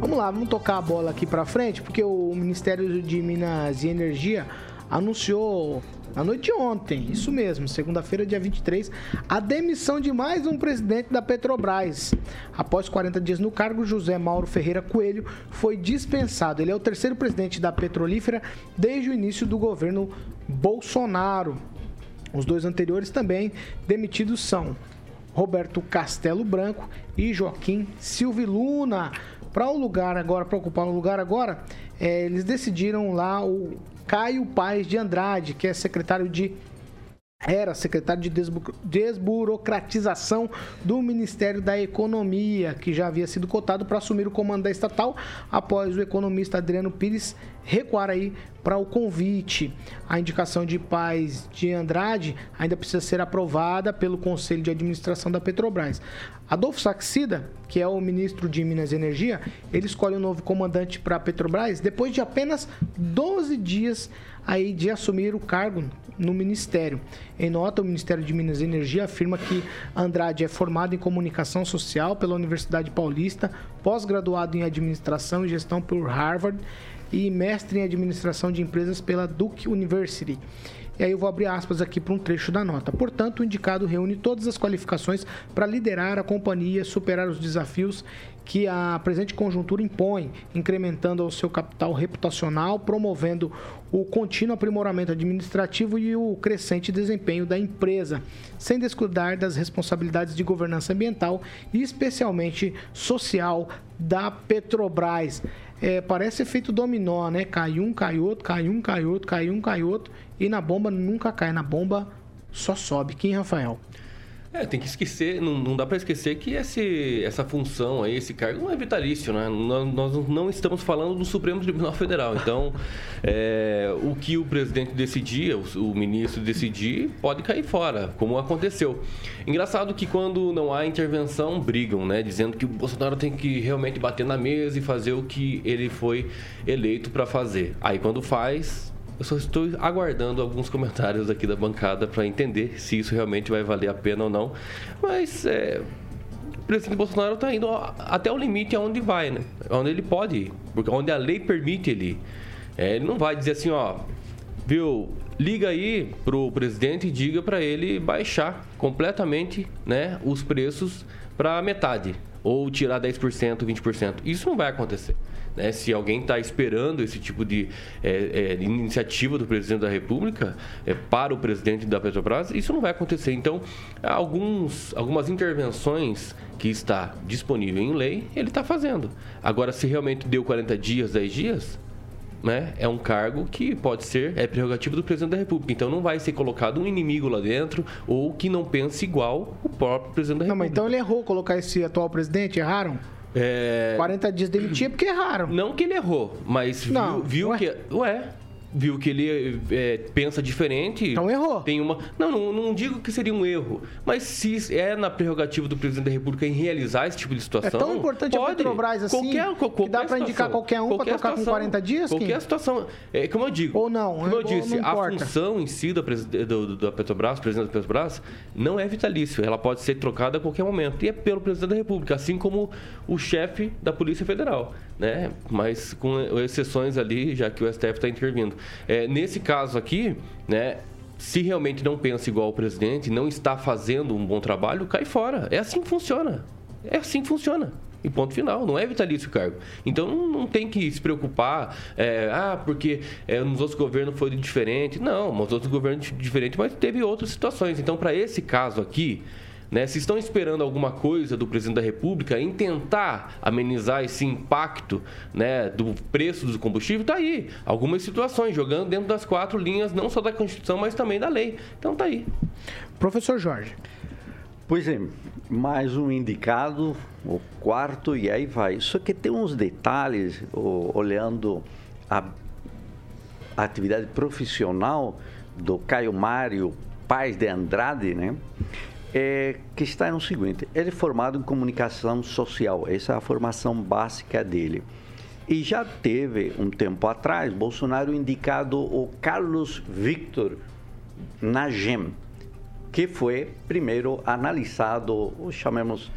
Vamos lá, vamos tocar a bola aqui para frente, porque o Ministério de Minas e Energia anunciou na noite de ontem, isso mesmo, segunda-feira, dia 23, a demissão de mais um presidente da Petrobras. Após 40 dias no cargo, José Mauro Ferreira Coelho foi dispensado. Ele é o terceiro presidente da petrolífera desde o início do governo Bolsonaro. Os dois anteriores também demitidos são Roberto Castelo Branco e Joaquim Silviluna. Para o lugar agora, para ocupar o lugar agora, é, eles decidiram lá o Caio Paes de Andrade, que é secretário de era secretário de desburocratização do Ministério da Economia, que já havia sido cotado para assumir o comando da estatal após o economista Adriano Pires recuar aí para o convite. A indicação de Paz de Andrade ainda precisa ser aprovada pelo Conselho de Administração da Petrobras. Adolfo Saxida, que é o ministro de Minas e Energia, ele escolhe o um novo comandante para a Petrobras depois de apenas 12 dias aí de assumir o cargo no Ministério. Em nota, o Ministério de Minas e Energia afirma que Andrade é formado em comunicação social pela Universidade Paulista, pós-graduado em administração e gestão por Harvard e mestre em administração de empresas pela Duke University. E aí eu vou abrir aspas aqui para um trecho da nota. Portanto, o indicado reúne todas as qualificações para liderar a companhia, superar os desafios que a presente conjuntura impõe, incrementando o seu capital reputacional, promovendo o contínuo aprimoramento administrativo e o crescente desempenho da empresa, sem descuidar das responsabilidades de governança ambiental e especialmente social da Petrobras. É, parece efeito dominó, né? Cai um, cai outro, cai um, cai outro, cai um, cai outro. E na bomba nunca cai, na bomba só sobe. Quem, Rafael? É, tem que esquecer, não, não dá para esquecer que esse, essa função aí, esse cargo não é vitalício, né? Nós, nós não estamos falando do Supremo Tribunal Federal. Então, é, o que o presidente decidir, o, o, ministro decidir, pode cair fora, como aconteceu. Engraçado que quando não há intervenção, brigam, né? Dizendo que o Bolsonaro tem que realmente bater na mesa e fazer o que ele foi eleito para fazer. Aí quando faz, eu só estou aguardando alguns comentários aqui da bancada para entender se isso realmente vai valer a pena ou não. Mas é, o presidente Bolsonaro está indo até o limite aonde vai, né? Onde ele pode ir, porque onde a lei permite ele ir. É, ele não vai dizer assim, ó, viu? Liga aí pro presidente e diga para ele baixar completamente, né, os preços para metade ou tirar 10%, 20%. Isso não vai acontecer. Né? Se alguém está esperando esse tipo de é, é, iniciativa do presidente da República é, para o presidente da Petrobras, isso não vai acontecer. Então, alguns, algumas intervenções que está disponível em lei, ele está fazendo. Agora, se realmente deu 40 dias, 10 dias, né, é um cargo que pode ser, é prerrogativa do presidente da República. Então não vai ser colocado um inimigo lá dentro ou que não pense igual o próprio presidente da Não, República. mas então ele errou colocar esse atual presidente? Erraram? É... 40 dias demitir porque erraram. Não que ele errou, mas viu, Não, viu ué. que. Ué. Viu que ele é, pensa diferente. Então errou. Tem uma. Não, não, não digo que seria um erro. Mas se é na prerrogativa do presidente da República em realizar esse tipo de É situação. tão importante a pode. Petrobras assim Qualquer, qual- que dá qualquer pra indicar situação. qualquer um pra Qualquer trocar com situação. 40 dias? Qualquer situação. É, como eu digo. Ou não, Como eu ou disse, a função em si da, do- da Petrobras, presidente da Petrobras, não é vitalício. Ela pode ser trocada a qualquer momento. E é pelo presidente da República, assim como o chefe da Polícia Federal. Né? Mas com exceções ali, já que o STF está intervindo. É, nesse caso aqui, né? Se realmente não pensa igual o presidente, não está fazendo um bom trabalho, cai fora. É assim que funciona. É assim que funciona. E ponto final, não é vitalício o cargo. Então não, tem que se preocupar, é, ah, porque é, nos outros governos foi diferente. Não, nos outros governos diferente, mas teve outras situações. Então, para esse caso aqui, né, se estão esperando alguma coisa do presidente da República em tentar amenizar esse impacto né, do preço do combustível, tá aí. Algumas situações, jogando dentro das quatro linhas, não só da Constituição, mas também da lei. Então tá aí. Professor Jorge. Pois é, mais um indicado, o quarto, e aí vai. Só que tem uns detalhes, o- olhando a, a atividade profissional do Caio Mário Paz de Andrade, né? É, que está no seguinte, ele é formado em comunicação social, essa é a formação básica dele. E já teve, um tempo atrás, Bolsonaro indicado o Carlos Victor na GEM, que foi primeiro analisado, ou chamemos,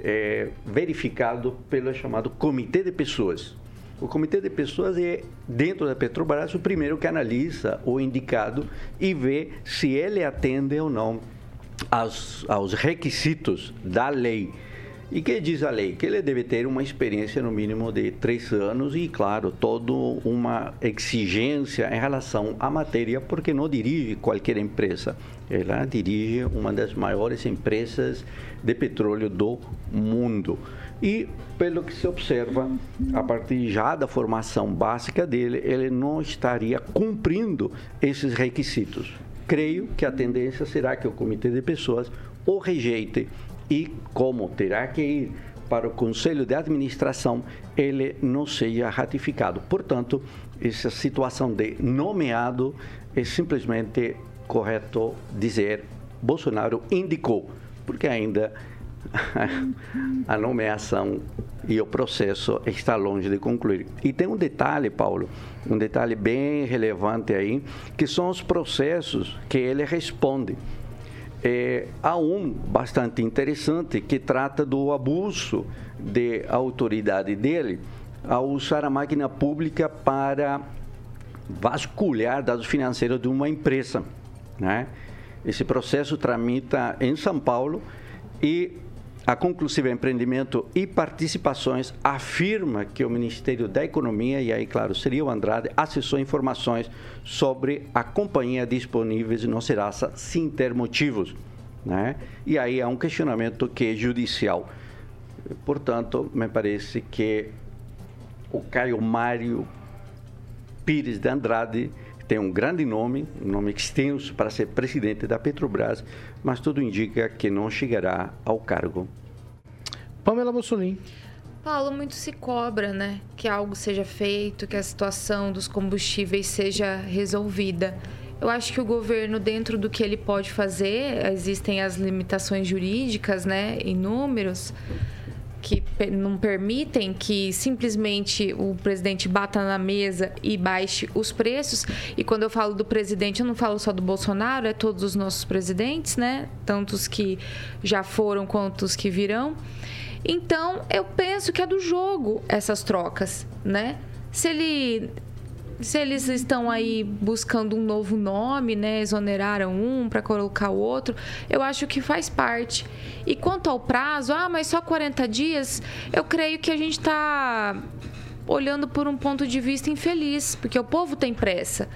eh, verificado pelo chamado Comitê de Pessoas. O Comitê de Pessoas é, dentro da Petrobras, o primeiro que analisa o indicado e vê se ele atende ou não aos, aos requisitos da lei. E que diz a lei? Que ele deve ter uma experiência no mínimo de três anos e, claro, toda uma exigência em relação à matéria, porque não dirige qualquer empresa. Ela dirige uma das maiores empresas de petróleo do mundo. E, pelo que se observa, a partir já da formação básica dele, ele não estaria cumprindo esses requisitos. Creio que a tendência será que o comitê de pessoas o rejeite e, como terá que ir para o conselho de administração, ele não seja ratificado. Portanto, essa situação de nomeado é simplesmente correto dizer Bolsonaro indicou, porque ainda a nomeação e o processo está longe de concluir. E tem um detalhe, Paulo, um detalhe bem relevante aí, que são os processos que ele responde. É, há um bastante interessante que trata do abuso de autoridade dele ao usar a máquina pública para vasculhar dados financeiros de uma empresa. Né? Esse processo tramita em São Paulo e a Conclusiva Empreendimento e Participações afirma que o Ministério da Economia, e aí, claro, seria o Andrade, acessou informações sobre a companhia disponíveis no Serasa sem ter motivos. Né? E aí há um questionamento que é judicial. Portanto, me parece que o Caio Mário Pires de Andrade tem um grande nome, um nome extenso para ser presidente da Petrobras, mas tudo indica que não chegará ao cargo. Pamela Mussolini. Paulo, muito se cobra, né? Que algo seja feito, que a situação dos combustíveis seja resolvida. Eu acho que o governo, dentro do que ele pode fazer, existem as limitações jurídicas, né? Em números que não permitem que simplesmente o presidente bata na mesa e baixe os preços. E quando eu falo do presidente, eu não falo só do Bolsonaro, é todos os nossos presidentes, né? Tanto os que já foram quanto os que virão. Então, eu penso que é do jogo essas trocas, né? Se ele se eles estão aí buscando um novo nome, né, exoneraram um para colocar o outro, eu acho que faz parte. E quanto ao prazo, ah, mas só 40 dias, eu creio que a gente está olhando por um ponto de vista infeliz, porque o povo tem pressa.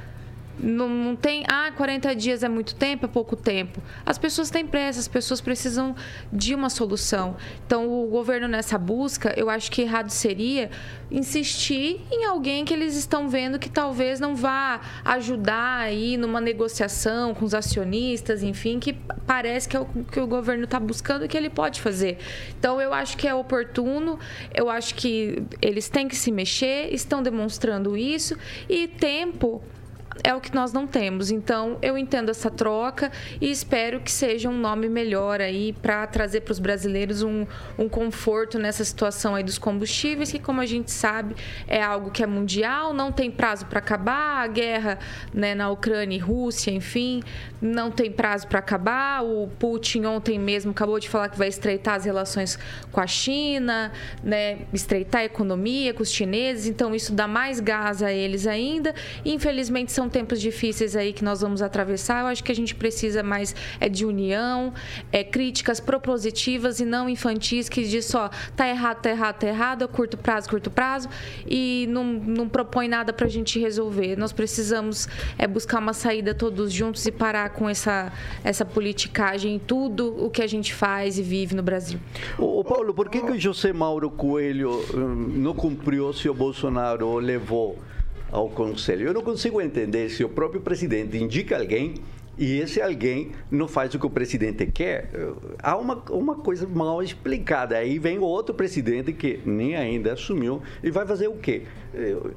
Não, não, tem, ah, 40 dias é muito tempo, é pouco tempo. As pessoas têm pressa, as pessoas precisam de uma solução. Então, o governo nessa busca, eu acho que errado seria insistir em alguém que eles estão vendo que talvez não vá ajudar aí numa negociação com os acionistas, enfim, que parece que é o que o governo está buscando que ele pode fazer. Então, eu acho que é oportuno, eu acho que eles têm que se mexer, estão demonstrando isso e tempo é o que nós não temos. Então, eu entendo essa troca e espero que seja um nome melhor aí para trazer para os brasileiros um, um conforto nessa situação aí dos combustíveis, que, como a gente sabe, é algo que é mundial, não tem prazo para acabar. A guerra né, na Ucrânia e Rússia, enfim, não tem prazo para acabar. O Putin ontem mesmo acabou de falar que vai estreitar as relações com a China, né, estreitar a economia com os chineses. Então, isso dá mais gás a eles ainda. Infelizmente, são tempos difíceis aí que nós vamos atravessar. Eu acho que a gente precisa mais é de união, é críticas propositivas e não infantis que diz só tá errado, tá errado, tá errado, curto prazo, curto prazo e não, não propõe nada para a gente resolver. Nós precisamos é buscar uma saída todos juntos e parar com essa essa politicagem em tudo o que a gente faz e vive no Brasil. O Paulo, por que que o José Mauro Coelho hum, não cumpriu se o Bolsonaro levou ao Conselho. Eu não consigo entender se o próprio presidente indica alguém e esse alguém não faz o que o presidente quer, há uma, uma coisa mal explicada. Aí vem outro presidente que nem ainda assumiu e vai fazer o quê?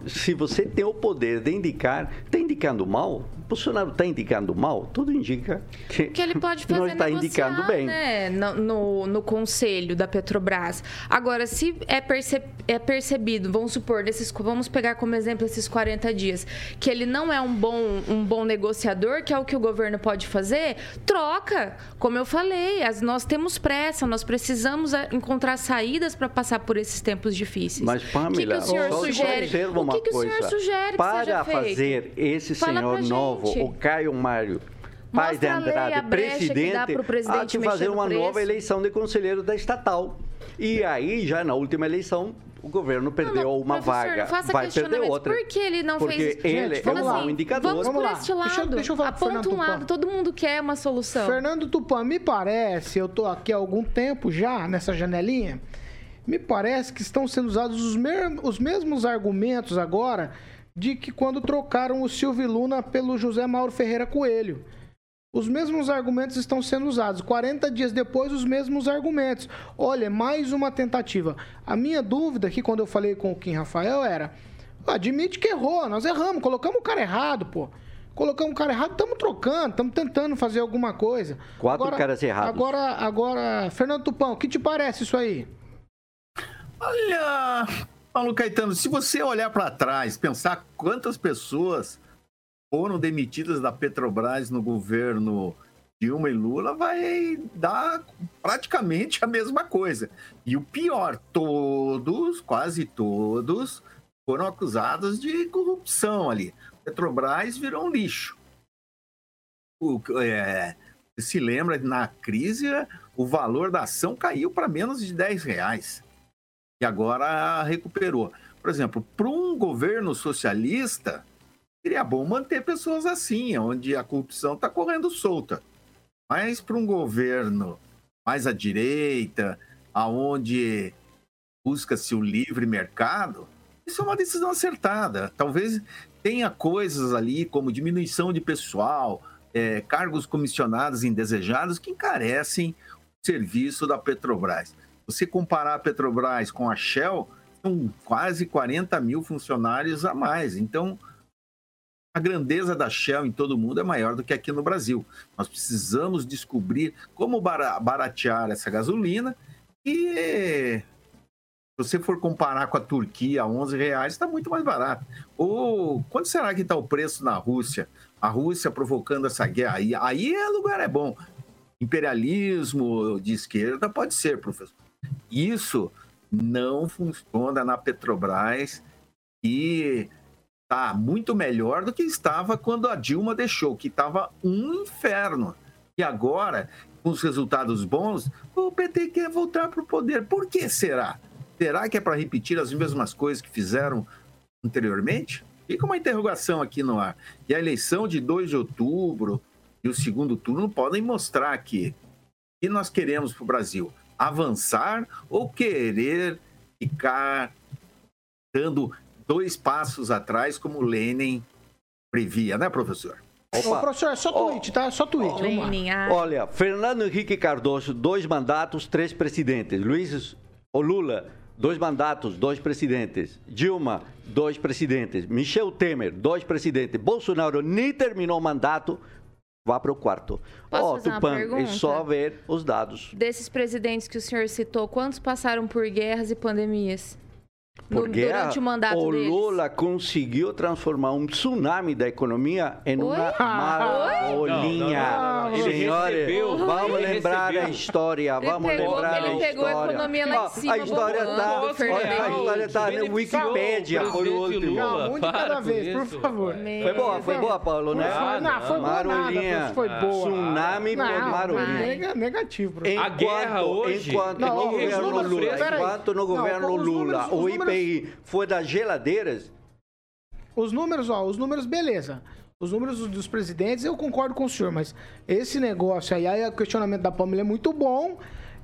Se você tem o poder de indicar, está indicando mal? Bolsonaro está indicando mal? Tudo indica que, que ele pode fazer não está indicando bem. Né? No, no, no, conselho da Petrobras. Agora, se é, perce, é percebido, vamos supor, desses, vamos pegar como exemplo esses 40 dias, que ele não é um bom, um bom negociador, que é o que o governo pode fazer? Troca. Como eu falei, as, nós temos pressa, nós precisamos eh, encontrar saídas para passar por esses tempos difíceis. Mas, Pamela, o que, que o senhor sugere? O que, que o senhor sugere Para fazer esse Fala senhor novo, o Caio Mário, Pai de Andrade, presidente, há de fazer uma nova eleição de conselheiro da estatal. E aí, já na última eleição, o governo perdeu não, não, uma vaga, vai perder outra. Por que ele não porque fez isso? ele Gente, é um indicador. Vamos, vamos por lá. este lado. Deixa, deixa eu falar Aponta um lado, todo mundo quer uma solução. Fernando Tupan, me parece, eu estou aqui há algum tempo já nessa janelinha, me parece que estão sendo usados os, os mesmos argumentos agora de que quando trocaram o Silvio Luna pelo José Mauro Ferreira Coelho. Os mesmos argumentos estão sendo usados. 40 dias depois, os mesmos argumentos. Olha, mais uma tentativa. A minha dúvida aqui, quando eu falei com o Kim Rafael, era: admite que errou, nós erramos, colocamos o cara errado, pô. Colocamos o cara errado, estamos trocando, estamos tentando fazer alguma coisa. Quatro agora, caras errados. Agora, agora, Fernando Tupão, o que te parece isso aí? Olha, Paulo Caetano, se você olhar para trás, pensar quantas pessoas foram demitidas da Petrobras no governo Dilma e Lula, vai dar praticamente a mesma coisa. E o pior, todos, quase todos, foram acusados de corrupção ali. Petrobras virou um lixo. O, é, se lembra, na crise, o valor da ação caiu para menos de 10 reais. E agora recuperou. Por exemplo, para um governo socialista, seria bom manter pessoas assim, onde a corrupção está correndo solta. Mas para um governo mais à direita, aonde busca-se o livre mercado, isso é uma decisão acertada. Talvez tenha coisas ali como diminuição de pessoal, é, cargos comissionados indesejados que encarecem o serviço da Petrobras. Você comparar a Petrobras com a Shell, são quase 40 mil funcionários a mais. Então, a grandeza da Shell em todo mundo é maior do que aqui no Brasil. Nós precisamos descobrir como baratear essa gasolina e se você for comparar com a Turquia a 11 reais, está muito mais barato. Ou quanto será que está o preço na Rússia? A Rússia provocando essa guerra. Aí, aí o lugar é bom. Imperialismo de esquerda pode ser, professor. Isso não funciona na Petrobras e está muito melhor do que estava quando a Dilma deixou, que estava um inferno. E agora, com os resultados bons, o PT quer voltar para o poder. Por que será? Será que é para repetir as mesmas coisas que fizeram anteriormente? Fica uma interrogação aqui no ar. E a eleição de 2 de outubro e o segundo turno podem mostrar o que nós queremos para o Brasil? Avançar ou querer ficar dando dois passos atrás, como Lenin previa, né, professor? Ô, professor, é só tweet, tá? Só tweet. Vamos lá. Lenin, ah, Olha, Fernando Henrique Cardoso, dois mandatos, três presidentes. Luiz o Lula, dois mandatos, dois presidentes. Dilma, dois presidentes. Michel Temer, dois presidentes. Bolsonaro nem terminou o mandato, vá para o quarto. Ó, uma Tupan, é só ver os dados. Desses presidentes que o senhor citou, quantos passaram por guerras e pandemias? No- Por guerra, durante o mandato o deles? Lula conseguiu transformar um tsunami da economia em Oi? uma. Não, não, não, não. Ele Senhores, recebeu- vamos lembrar recebeu. a história, Ele vamos pegou- lembrar ele a pegou a história. economia lá em Ó, cima, a história tá, olha, a história tá no Beneficiou Wikipedia o por último. Não, um de cada vez, por favor. Meu Foi boa, foi boa, Paulo, né? Foi, não, foi nada, Marolinha. professor, foi boa. Tsunami por Não, Marolinha. nega- negativo, professor. A guerra hoje- enquanto Não, no governo Lula, enquanto no Não, governo Lula o IPI foi das geladeiras, Os números, ó, os números, beleza. Os números dos presidentes, eu concordo com o senhor, mas esse negócio aí, aí o questionamento da Pamela é muito bom.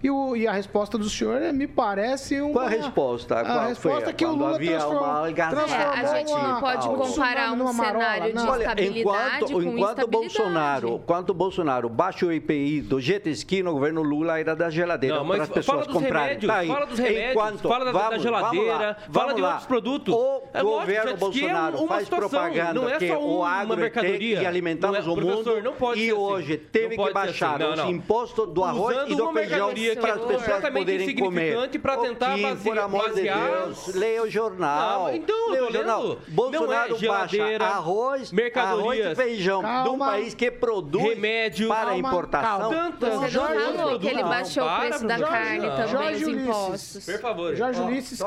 E, o- e a resposta do senhor é, me parece uma... Qual a resposta? A Qual resposta foi? é que o Quando Lula havia transformou, uma algazarra. É, a gente transformou não pode uma- comparar um cenário de não. Olha, estabilidade enquanto, com enquanto. Bolsonaro, enquanto Bolsonaro baixa o IPI do jet ski no governo Lula era da geladeira Não, para as pessoas fala dos comprarem. remédios, Tá aí. fala dos remédios, Enquanto- fala da- da vamos- geladeira, vamos lá, fala de lá. outros produtos. O É lógico, governo ski é Bolsonaro uma faz situação, propaganda não é que só o uma agro tem mercadoria. que alimentamos é- o mundo e assim. hoje teve que baixar assim. Os impostos do arroz e do feijão mercadoria para as que é pessoas poderem comer. insignificante pra tentar Ô, Kim, base- por amor de basear- Deus, leia o jornal. Não, então, leia o jornal. Bolsonaro é baixa arroz, mercadorias. arroz e feijão de um país que produz Remédios. para Calma, importação. calma. Tantas- Você não Jorge- falou que ele Não, baixou o para, preço da Jorge- carne também, Jorge os Ulisses. impostos. Por favor. Jorge Ulisses,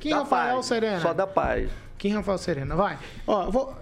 quem, Rafael paz, Serena? Só dá paz. Quem Rafael Serena? Vai. Ó, vou...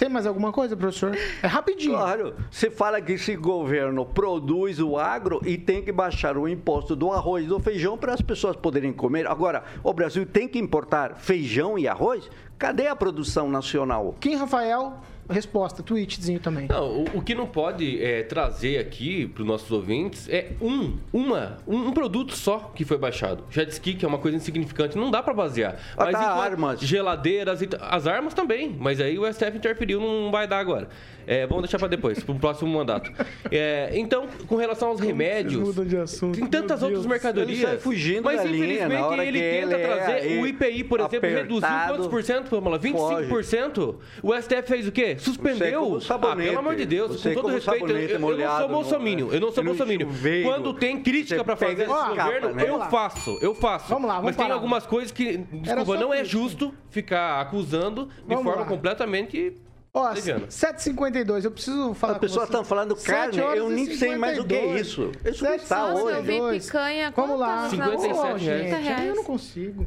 Tem mais alguma coisa, professor? É rapidinho. Claro, você fala que esse governo produz o agro e tem que baixar o imposto do arroz e do feijão para as pessoas poderem comer. Agora, o Brasil tem que importar feijão e arroz? Cadê a produção nacional? Quem Rafael? Resposta, tweetzinho também. Não, o, o que não pode é, trazer aqui para os nossos ouvintes é um, uma, um, um produto só que foi baixado. Jet ski, que é uma coisa insignificante, não dá para basear. Ah, Mas tá, armas. geladeiras, e as armas também. Mas aí o STF interferiu, não vai dar agora. É, vamos deixar para depois, para o próximo mandato. É, então, com relação aos remédios, mudam de assunto, tem tantas outras mercadorias. Ele sai fugindo mas da linha infelizmente na hora ele que tenta ele é trazer aí o IPI, por exemplo, reduziu quantos por cento, Pamela? 25%? O STF fez o quê? Suspendeu. sabonete. Ah, pelo amor de Deus, com todo como respeito, eu, eu não sou bolsominion, eu não sou chuveiro. Quando tem crítica pra fazer esse governo, né? eu faço, eu faço. Vamos lá, vamos Mas tem parar. algumas coisas que, desculpa, não é justo ficar acusando de Vamos forma lá. completamente... Ó, Leviana. 7h52, eu preciso falar As pessoas você. estão falando carne, 7 horas eu nem sei mais o que é 52. isso. Isso Sete está e Nossa, eu vi 52. picanha, Vamos lá. quantas na rua? 57 reais. gente, 50 aí eu não reais. consigo.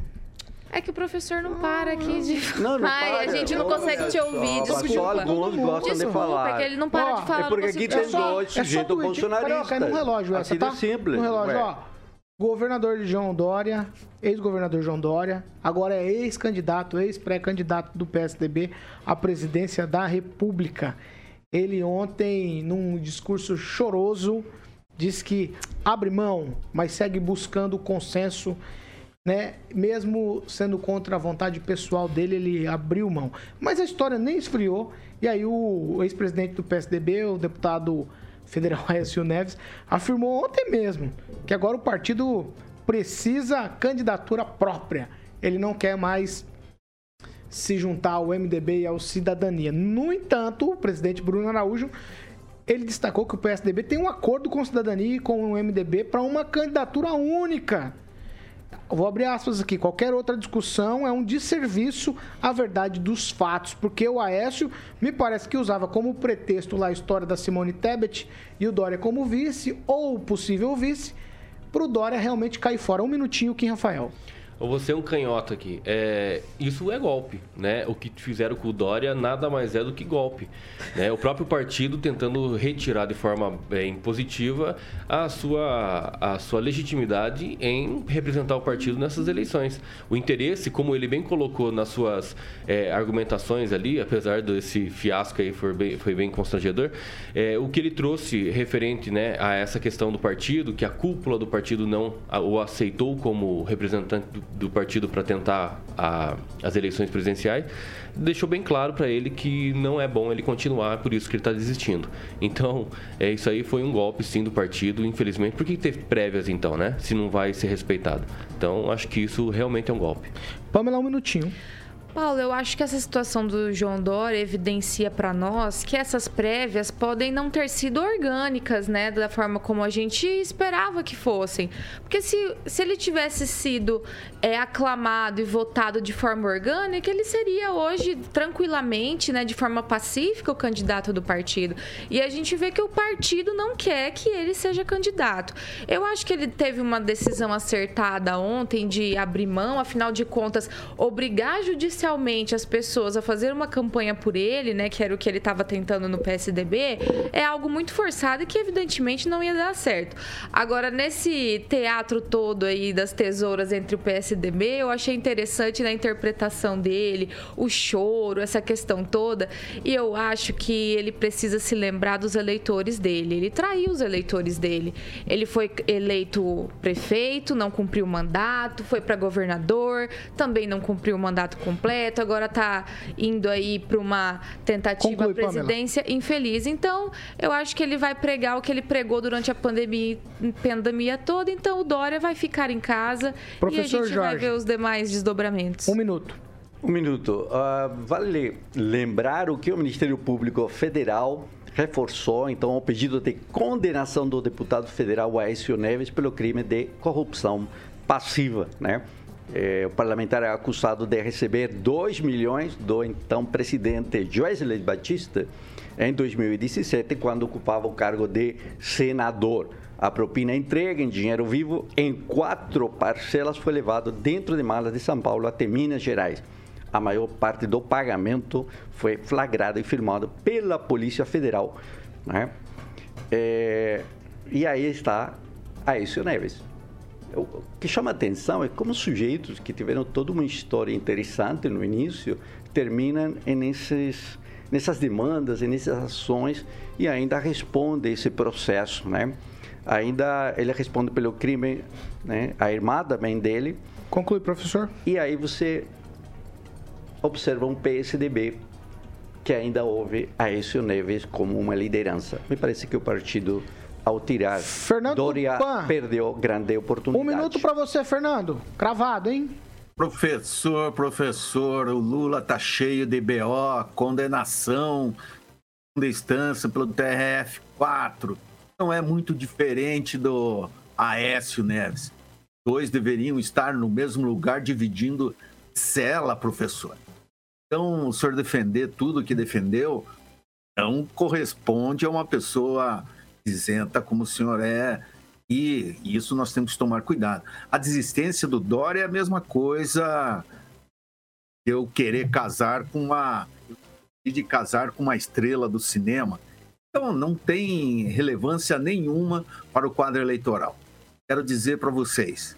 É que o professor não para aqui de Não, não Ai, para. a gente não consegue te ouvir, desculpa. Só alguns gostam de Desculpa, falar. é que ele não para Ó, de falar. é não porque aqui te tem ouvir. dois É só sujeitos bolsonaristas. Carioca, é no relógio essa, Assim tá? de simples. No relógio, Ué. ó. Governador João Dória, ex-governador João Dória, agora é ex-candidato, ex-pré-candidato do PSDB à presidência da República. Ele ontem, num discurso choroso, disse que abre mão, mas segue buscando consenso, né? Mesmo sendo contra a vontade pessoal dele, ele abriu mão. Mas a história nem esfriou, e aí o ex-presidente do PSDB, o deputado federal Aécio Neves, afirmou ontem mesmo que agora o partido precisa candidatura própria. Ele não quer mais se juntar ao MDB e ao Cidadania. No entanto, o presidente Bruno Araújo ele destacou que o PSDB tem um acordo com o Cidadania e com o MDB para uma candidatura única. Vou abrir aspas aqui. Qualquer outra discussão é um desserviço à verdade dos fatos, porque o Aécio me parece que usava como pretexto lá a história da Simone Tebet e o Dória como vice, ou possível vice, para o Dória realmente cair fora. Um minutinho, Kim Rafael. Você é um canhoto aqui. É, isso é golpe, né? O que fizeram com o Dória nada mais é do que golpe. Né? O próprio partido tentando retirar de forma bem positiva a sua, a sua legitimidade em representar o partido nessas eleições. O interesse, como ele bem colocou nas suas é, argumentações ali, apesar desse fiasco aí foi bem, foi bem constrangedor, é, o que ele trouxe referente né, a essa questão do partido, que a cúpula do partido não o aceitou como representante do, do partido para tentar a, as eleições presidenciais, deixou bem claro para ele que não é bom ele continuar, por isso que ele está desistindo. Então, é, isso aí foi um golpe sim do partido, infelizmente. Por que teve prévias então, né? Se não vai ser respeitado. Então, acho que isso realmente é um golpe. Pamela, um minutinho. Paulo, eu acho que essa situação do João Dória evidencia para nós que essas prévias podem não ter sido orgânicas, né, da forma como a gente esperava que fossem. Porque se, se ele tivesse sido é, aclamado e votado de forma orgânica, ele seria hoje tranquilamente, né, de forma pacífica, o candidato do partido. E a gente vê que o partido não quer que ele seja candidato. Eu acho que ele teve uma decisão acertada ontem de abrir mão, afinal de contas, obrigar a judiciário inicialmente as pessoas a fazer uma campanha por ele, né, que era o que ele estava tentando no PSDB, é algo muito forçado e que evidentemente não ia dar certo. Agora, nesse teatro todo aí das tesouras entre o PSDB, eu achei interessante na interpretação dele, o choro, essa questão toda, e eu acho que ele precisa se lembrar dos eleitores dele. Ele traiu os eleitores dele. Ele foi eleito prefeito, não cumpriu o mandato, foi para governador, também não cumpriu o mandato completo completo, agora está indo aí para uma tentativa Conclui, presidência Pamela. infeliz. Então, eu acho que ele vai pregar o que ele pregou durante a pandemia, pandemia toda. Então, o Dória vai ficar em casa Professor e a gente Jorge, vai ver os demais desdobramentos. Um minuto. Um minuto. Uh, vale lembrar o que o Ministério Público Federal reforçou, então, o pedido de condenação do deputado federal Aécio Neves pelo crime de corrupção passiva, né? É, o parlamentar é acusado de receber 2 milhões do então presidente Joesley Batista em 2017, quando ocupava o cargo de senador. A propina entrega em dinheiro vivo em quatro parcelas foi levado dentro de malas de São Paulo até Minas Gerais. A maior parte do pagamento foi flagrado e firmado pela Polícia Federal. Né? É, e aí está Aécio Neves o que chama atenção é como sujeitos que tiveram toda uma história interessante no início terminam nesses, nessas demandas, nessas ações e ainda responde esse processo, né? Ainda ele responde pelo crime, né? A irmã também dele. Conclui, professor. E aí você observa um PSDB que ainda houve a Aécio Neves como uma liderança. Me parece que o partido ao tirar Fernando Doria Pan. perdeu grande oportunidade. Um minuto para você, Fernando. Cravado, hein? Professor, professor, o Lula tá cheio de BO, condenação, de instância pelo TRF4. Não é muito diferente do Aécio Neves. Dois deveriam estar no mesmo lugar dividindo cela, professor. Então, o senhor defender tudo que defendeu não corresponde a uma pessoa isenta como o senhor é, e isso nós temos que tomar cuidado. A desistência do Dória é a mesma coisa eu querer casar com uma de casar com uma estrela do cinema. Então não tem relevância nenhuma para o quadro eleitoral. Quero dizer para vocês,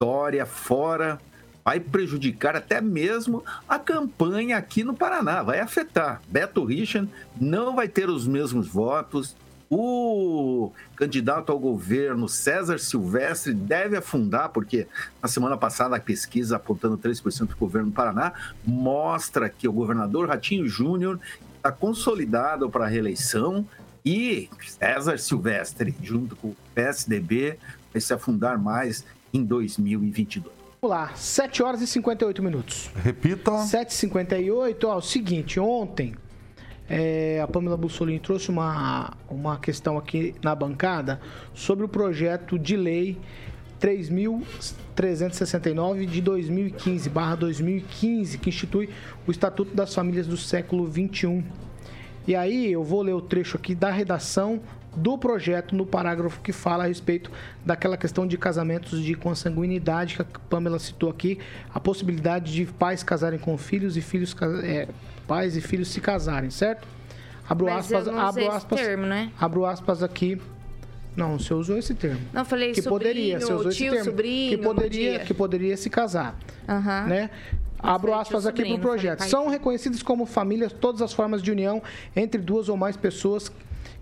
Dória fora vai prejudicar até mesmo a campanha aqui no Paraná, vai afetar. Beto Richard não vai ter os mesmos votos, o candidato ao governo, César Silvestre, deve afundar, porque na semana passada a pesquisa apontando 3% do governo do Paraná mostra que o governador Ratinho Júnior está consolidado para a reeleição e César Silvestre, junto com o PSDB, vai se afundar mais em 2022. Vamos lá, 7 horas e 58 minutos. Repita. 7h58, ó, o seguinte, ontem é, a Pamela Bussolini trouxe uma, uma questão aqui na bancada sobre o projeto de lei 3.369 de 2015, barra 2015, que institui o Estatuto das Famílias do século XXI. E aí eu vou ler o trecho aqui da redação do projeto no parágrafo que fala a respeito daquela questão de casamentos de consanguinidade que a Pamela citou aqui, a possibilidade de pais casarem com filhos e filhos é, pais e filhos se casarem, certo? Abro Mas aspas, abro aspas, termo, né? abro aspas aqui. Não, você usou esse termo. Não, falei que sobrinho, poderia, você usou tio, esse termo, sobrinho, que poderia, que poderia se casar, Aham. né? Abro aspas aqui para o projeto. São reconhecidas como famílias todas as formas de união entre duas ou mais pessoas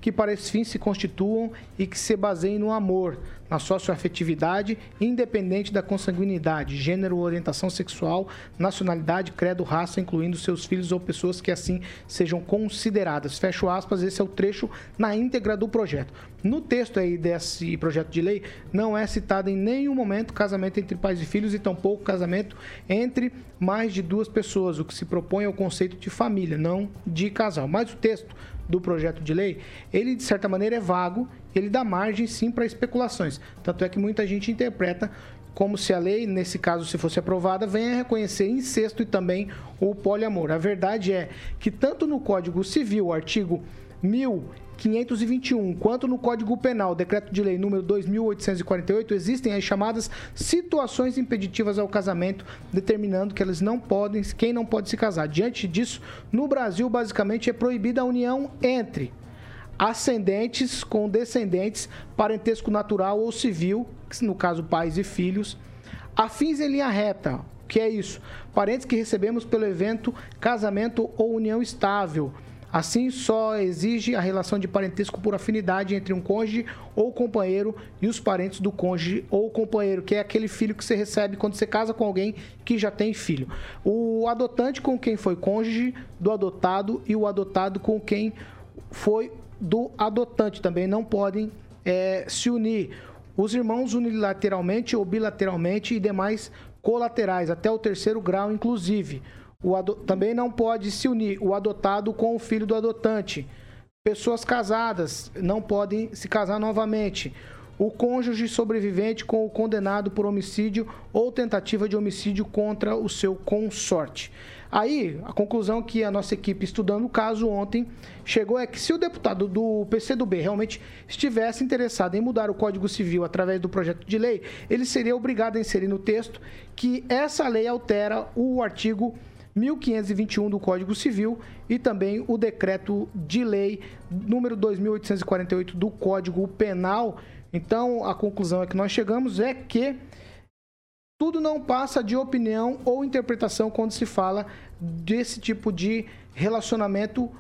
que para esse fim se constituam e que se baseiem no amor, na socioafetividade, independente da consanguinidade, gênero, orientação sexual, nacionalidade, credo, raça, incluindo seus filhos ou pessoas que assim sejam consideradas. Fecho aspas, esse é o trecho na íntegra do projeto. No texto aí desse projeto de lei, não é citado em nenhum momento casamento entre pais e filhos e tampouco casamento entre mais de duas pessoas, o que se propõe ao conceito de família, não de casal. Mas o texto do projeto de lei, ele de certa maneira é vago, ele dá margem sim para especulações. Tanto é que muita gente interpreta como se a lei, nesse caso, se fosse aprovada, venha reconhecer incesto e também o poliamor. A verdade é que tanto no Código Civil, artigo 1521, quanto no Código Penal, decreto de lei número 2848, existem as chamadas situações impeditivas ao casamento, determinando que eles não podem, quem não pode se casar. Diante disso, no Brasil, basicamente é proibida a união entre ascendentes com descendentes, parentesco natural ou civil, no caso pais e filhos, afins em linha reta, que é isso? Parentes que recebemos pelo evento casamento ou união estável. Assim, só exige a relação de parentesco por afinidade entre um cônjuge ou companheiro e os parentes do cônjuge ou companheiro, que é aquele filho que você recebe quando você casa com alguém que já tem filho. O adotante com quem foi cônjuge do adotado e o adotado com quem foi do adotante também não podem eh, se unir. Os irmãos unilateralmente ou bilateralmente e demais colaterais, até o terceiro grau, inclusive. O ado- Também não pode se unir o adotado com o filho do adotante. Pessoas casadas não podem se casar novamente. O cônjuge sobrevivente com o condenado por homicídio ou tentativa de homicídio contra o seu consorte. Aí, a conclusão que a nossa equipe estudando o caso ontem chegou é que se o deputado do PCdoB realmente estivesse interessado em mudar o Código Civil através do projeto de lei, ele seria obrigado a inserir no texto que essa lei altera o artigo 1521 do Código Civil e também o decreto de lei número 2848 do Código Penal. Então, a conclusão é que nós chegamos é que tudo não passa de opinião ou interpretação quando se fala desse tipo de relacionamento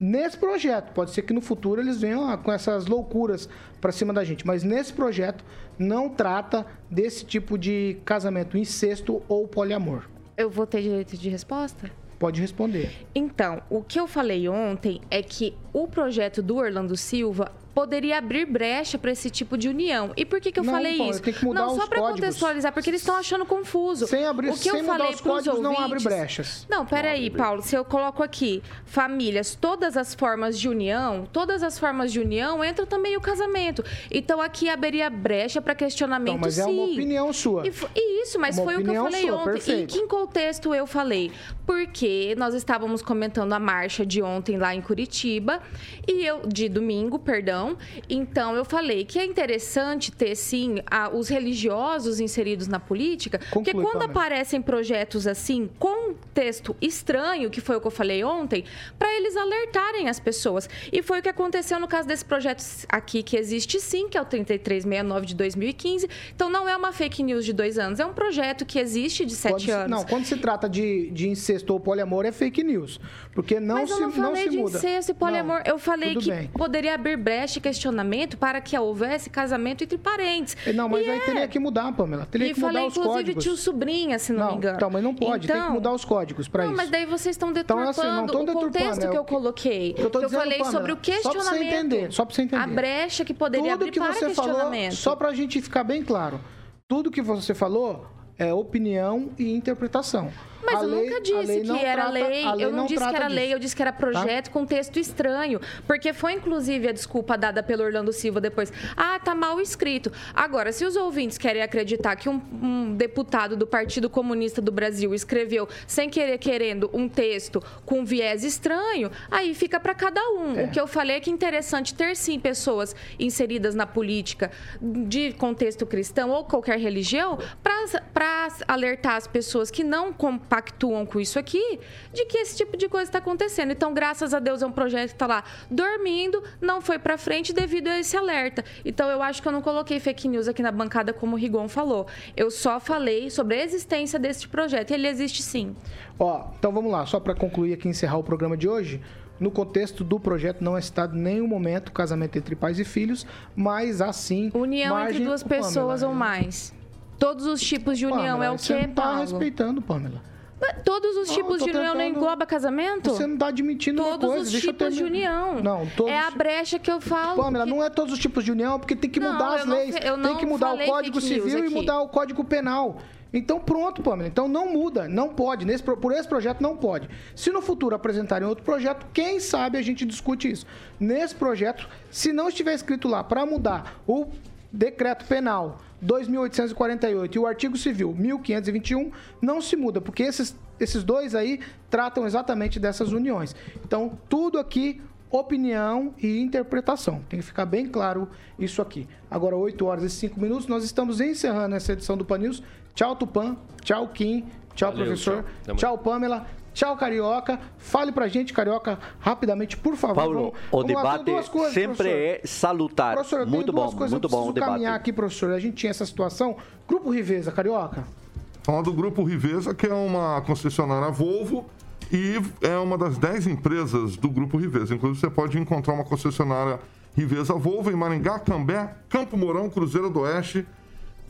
nesse projeto. Pode ser que no futuro eles venham com essas loucuras para cima da gente, mas nesse projeto não trata desse tipo de casamento incesto ou poliamor. Eu vou ter direito de resposta? Pode responder. Então, o que eu falei ontem é que o projeto do Orlando Silva poderia abrir brecha para esse tipo de união. E por que, que eu Não, falei Paula, isso? tem que mudar não, só para contextualizar, porque eles estão achando confuso. Sem abrir- o que eu falei os códigos, não abre ouvintes- brechas. Não, peraí, Paulo, se eu coloco aqui famílias, todas as formas de união, todas as formas de união, entra também o casamento. Então aqui abriria brecha para questionamento, Então, mas é sim. uma opinião sua. E, e isso, mas Uma foi o que eu falei sua, ontem. perfeito. Em que contexto eu falei? Porque nós estávamos comentando a marcha de ontem lá em Curitiba e eu de domingo, perdão. Então eu falei que é interessante ter sim a- os religiosos inseridos na política, porque Conclui, quando Pamela. aparecem projetos assim com texto estranho, que foi o que eu falei ontem, para eles alertarem as pessoas. E foi o que aconteceu no caso desse projeto aqui que existe sim, que é o 3369 de 2015. Então não é uma fake news de dois anos, é um projeto que existe de sete Quando anos. Não, quando se trata de, de incesto ou poliamor é fake news. Porque não Mas se, eu não falei se de muda. incesto e poliamor. Não, eu falei que bem. poderia abrir brecha e questionamento para que houvesse casamento entre parentes. Não, mas E aí é. teria que mudar, Pamela. Teria E que mudar falei, os inclusive, códigos. tio sobrinha, se não, não, me engano. Então, mas não pode. tem que Então, mudar os códigos para Não, isso. mas daí vocês estão Então, deturpando assim, não o deturpando, contexto é que eu que- coloquei. eu que eu dizendo, falei Pamela, sobre o só pra você questionamento. entender, só pra você entender. A brecha que poderia Tudo abrir que para você falou, questionamento. só pra gente ficar bem claro, tudo que você falou é opinião e interpretação. Mas eu lei- nunca disse lei que era trata- lei. lei Eu não, não disse que era lei, disso, eu disse que era projeto com texto estranho. Porque foi, inclusive, a desculpa dada pelo Orlando Silva depois. Ah, tá mal escrito. Agora, se os ouvintes querem acreditar que um, um deputado do Partido Comunista do Brasil escreveu, sem querer querendo, um texto com viés estranho, aí fica para cada um. É. O que eu falei é que é interessante ter, sim, pessoas inseridas na política de contexto cristão ou qualquer religião para alertar as pessoas que não compactuam com isso aqui de que esse tipo de coisa está acontecendo. Então, graças a Deus, é um projeto que está lá dormindo, não foi para frente devido a esse alerta. Então, eu acho que eu não coloquei fake news aqui na bancada, como o Rigon falou. Eu só falei sobre a existência desse projeto. E ele existe sim. Ó, então vamos lá, só para concluir aqui e encerrar o programa de hoje. No contexto do projeto não é citado em nenhum momento casamento entre pais e filhos, mas assim. União margem... entre duas Ô, Pamela, pessoas ou mais. Todos os tipos de união Pamela, é o Você quê, não tá Paulo? respeitando, Pamela. Todos os tipos de união não engloba casamento? Você não tá admitindo uma Todos coisa. os deixa eu tipos de união. Não, todos É a os- brecha que eu falo. Pamela, que- não é todos os tipos de união, porque tem que Não, mudar as não leis. tem que mudar o Código Civil e mudar o Código Penal. Então pronto, Pamela. Então não muda, não pode. Nesse, por esse projeto não pode. Se no futuro apresentarem outro projeto, quem sabe a gente discute isso. Nesse projeto, se não estiver escrito lá para mudar o decreto penal 2848 e o artigo civil 1521, não se muda, porque esses, esses dois aí tratam exatamente dessas uniões. Então, tudo aqui opinião e interpretação. Tem que ficar bem claro isso aqui. Agora, 8 horas e 5 minutos, nós estamos encerrando essa edição do Pan News. Tchau, Tupã. Tchau, Kim. Tchau, Valeu, professor. tchau. Tchau, Pamela. Tchau, Carioca. Fale pra gente, Carioca, rapidamente, por favor. Paulo, Vamos- o vamos debate duas coisas, sempre professor. é salutar. Professor, eu tenho muito duas bom, coisas, muito eu bom o preciso debate. caminhar aqui, professor. A gente tinha essa situação. Grupo Riveza, Carioca. Falar do Grupo Riveza, que é uma concessionária Volvo e é uma das 10 empresas do Grupo Riveza. Inclusive, você pode encontrar uma concessionária Riveza Volvo em Maringá, Cambé, Campo Mourão, Cruzeiro do Oeste,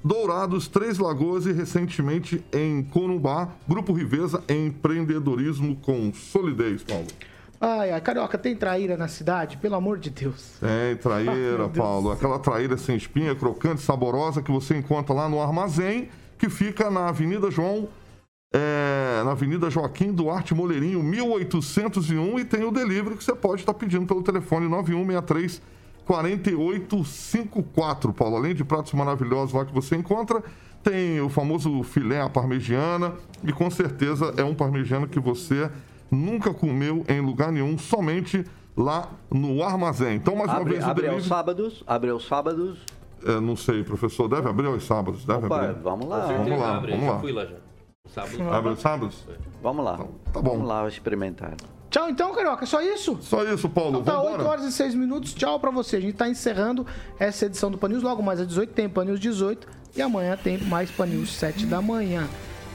Dourados, Três Lagoas e recentemente em Corumbá. Grupo Riveza empreendedorismo com solidez, Paulo. Ai, ai, Carioca, tem traíra na cidade? Pelo amor de Deus. É, Ah, traíra, Deus. Paulo. Aquela traíra sem espinha, crocante, saborosa que você encontra lá no armazém, que fica na Avenida João, é, na Avenida Joaquim Duarte Moleirinho, 1801, e tem o delivery que você pode estar pedindo pelo telefone 9163 4854, Paulo. Além de pratos maravilhosos lá que você encontra, tem o famoso filé à parmegiana, e com certeza é um parmegiano que você nunca comeu em lugar nenhum, somente lá no armazém. Então, mais uma Abre, vez, o abre aos sábados, abre aos sábados. É, não sei, professor, deve abrir aos sábados, deve Opa, abrir. vamos lá. Vamos lá, Abre, vamos já lá. fui lá já. Sábado. Abre aos sábados? Vamos lá. Tá bom. Vamos lá experimentar. Tchau, então, Carioca. Só isso? Só isso, Paulo. Tá, 8 Vambora? horas e 6 minutos. Tchau pra você. A gente tá encerrando essa edição do Pan News. Logo mais às 18 tem Pan News 18. E amanhã tem mais Pan News 7 da manhã.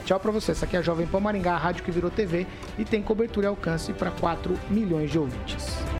Tchau pra você. Essa aqui é a Jovem Pan Maringá, a rádio que virou TV e tem cobertura e alcance para 4 milhões de ouvintes.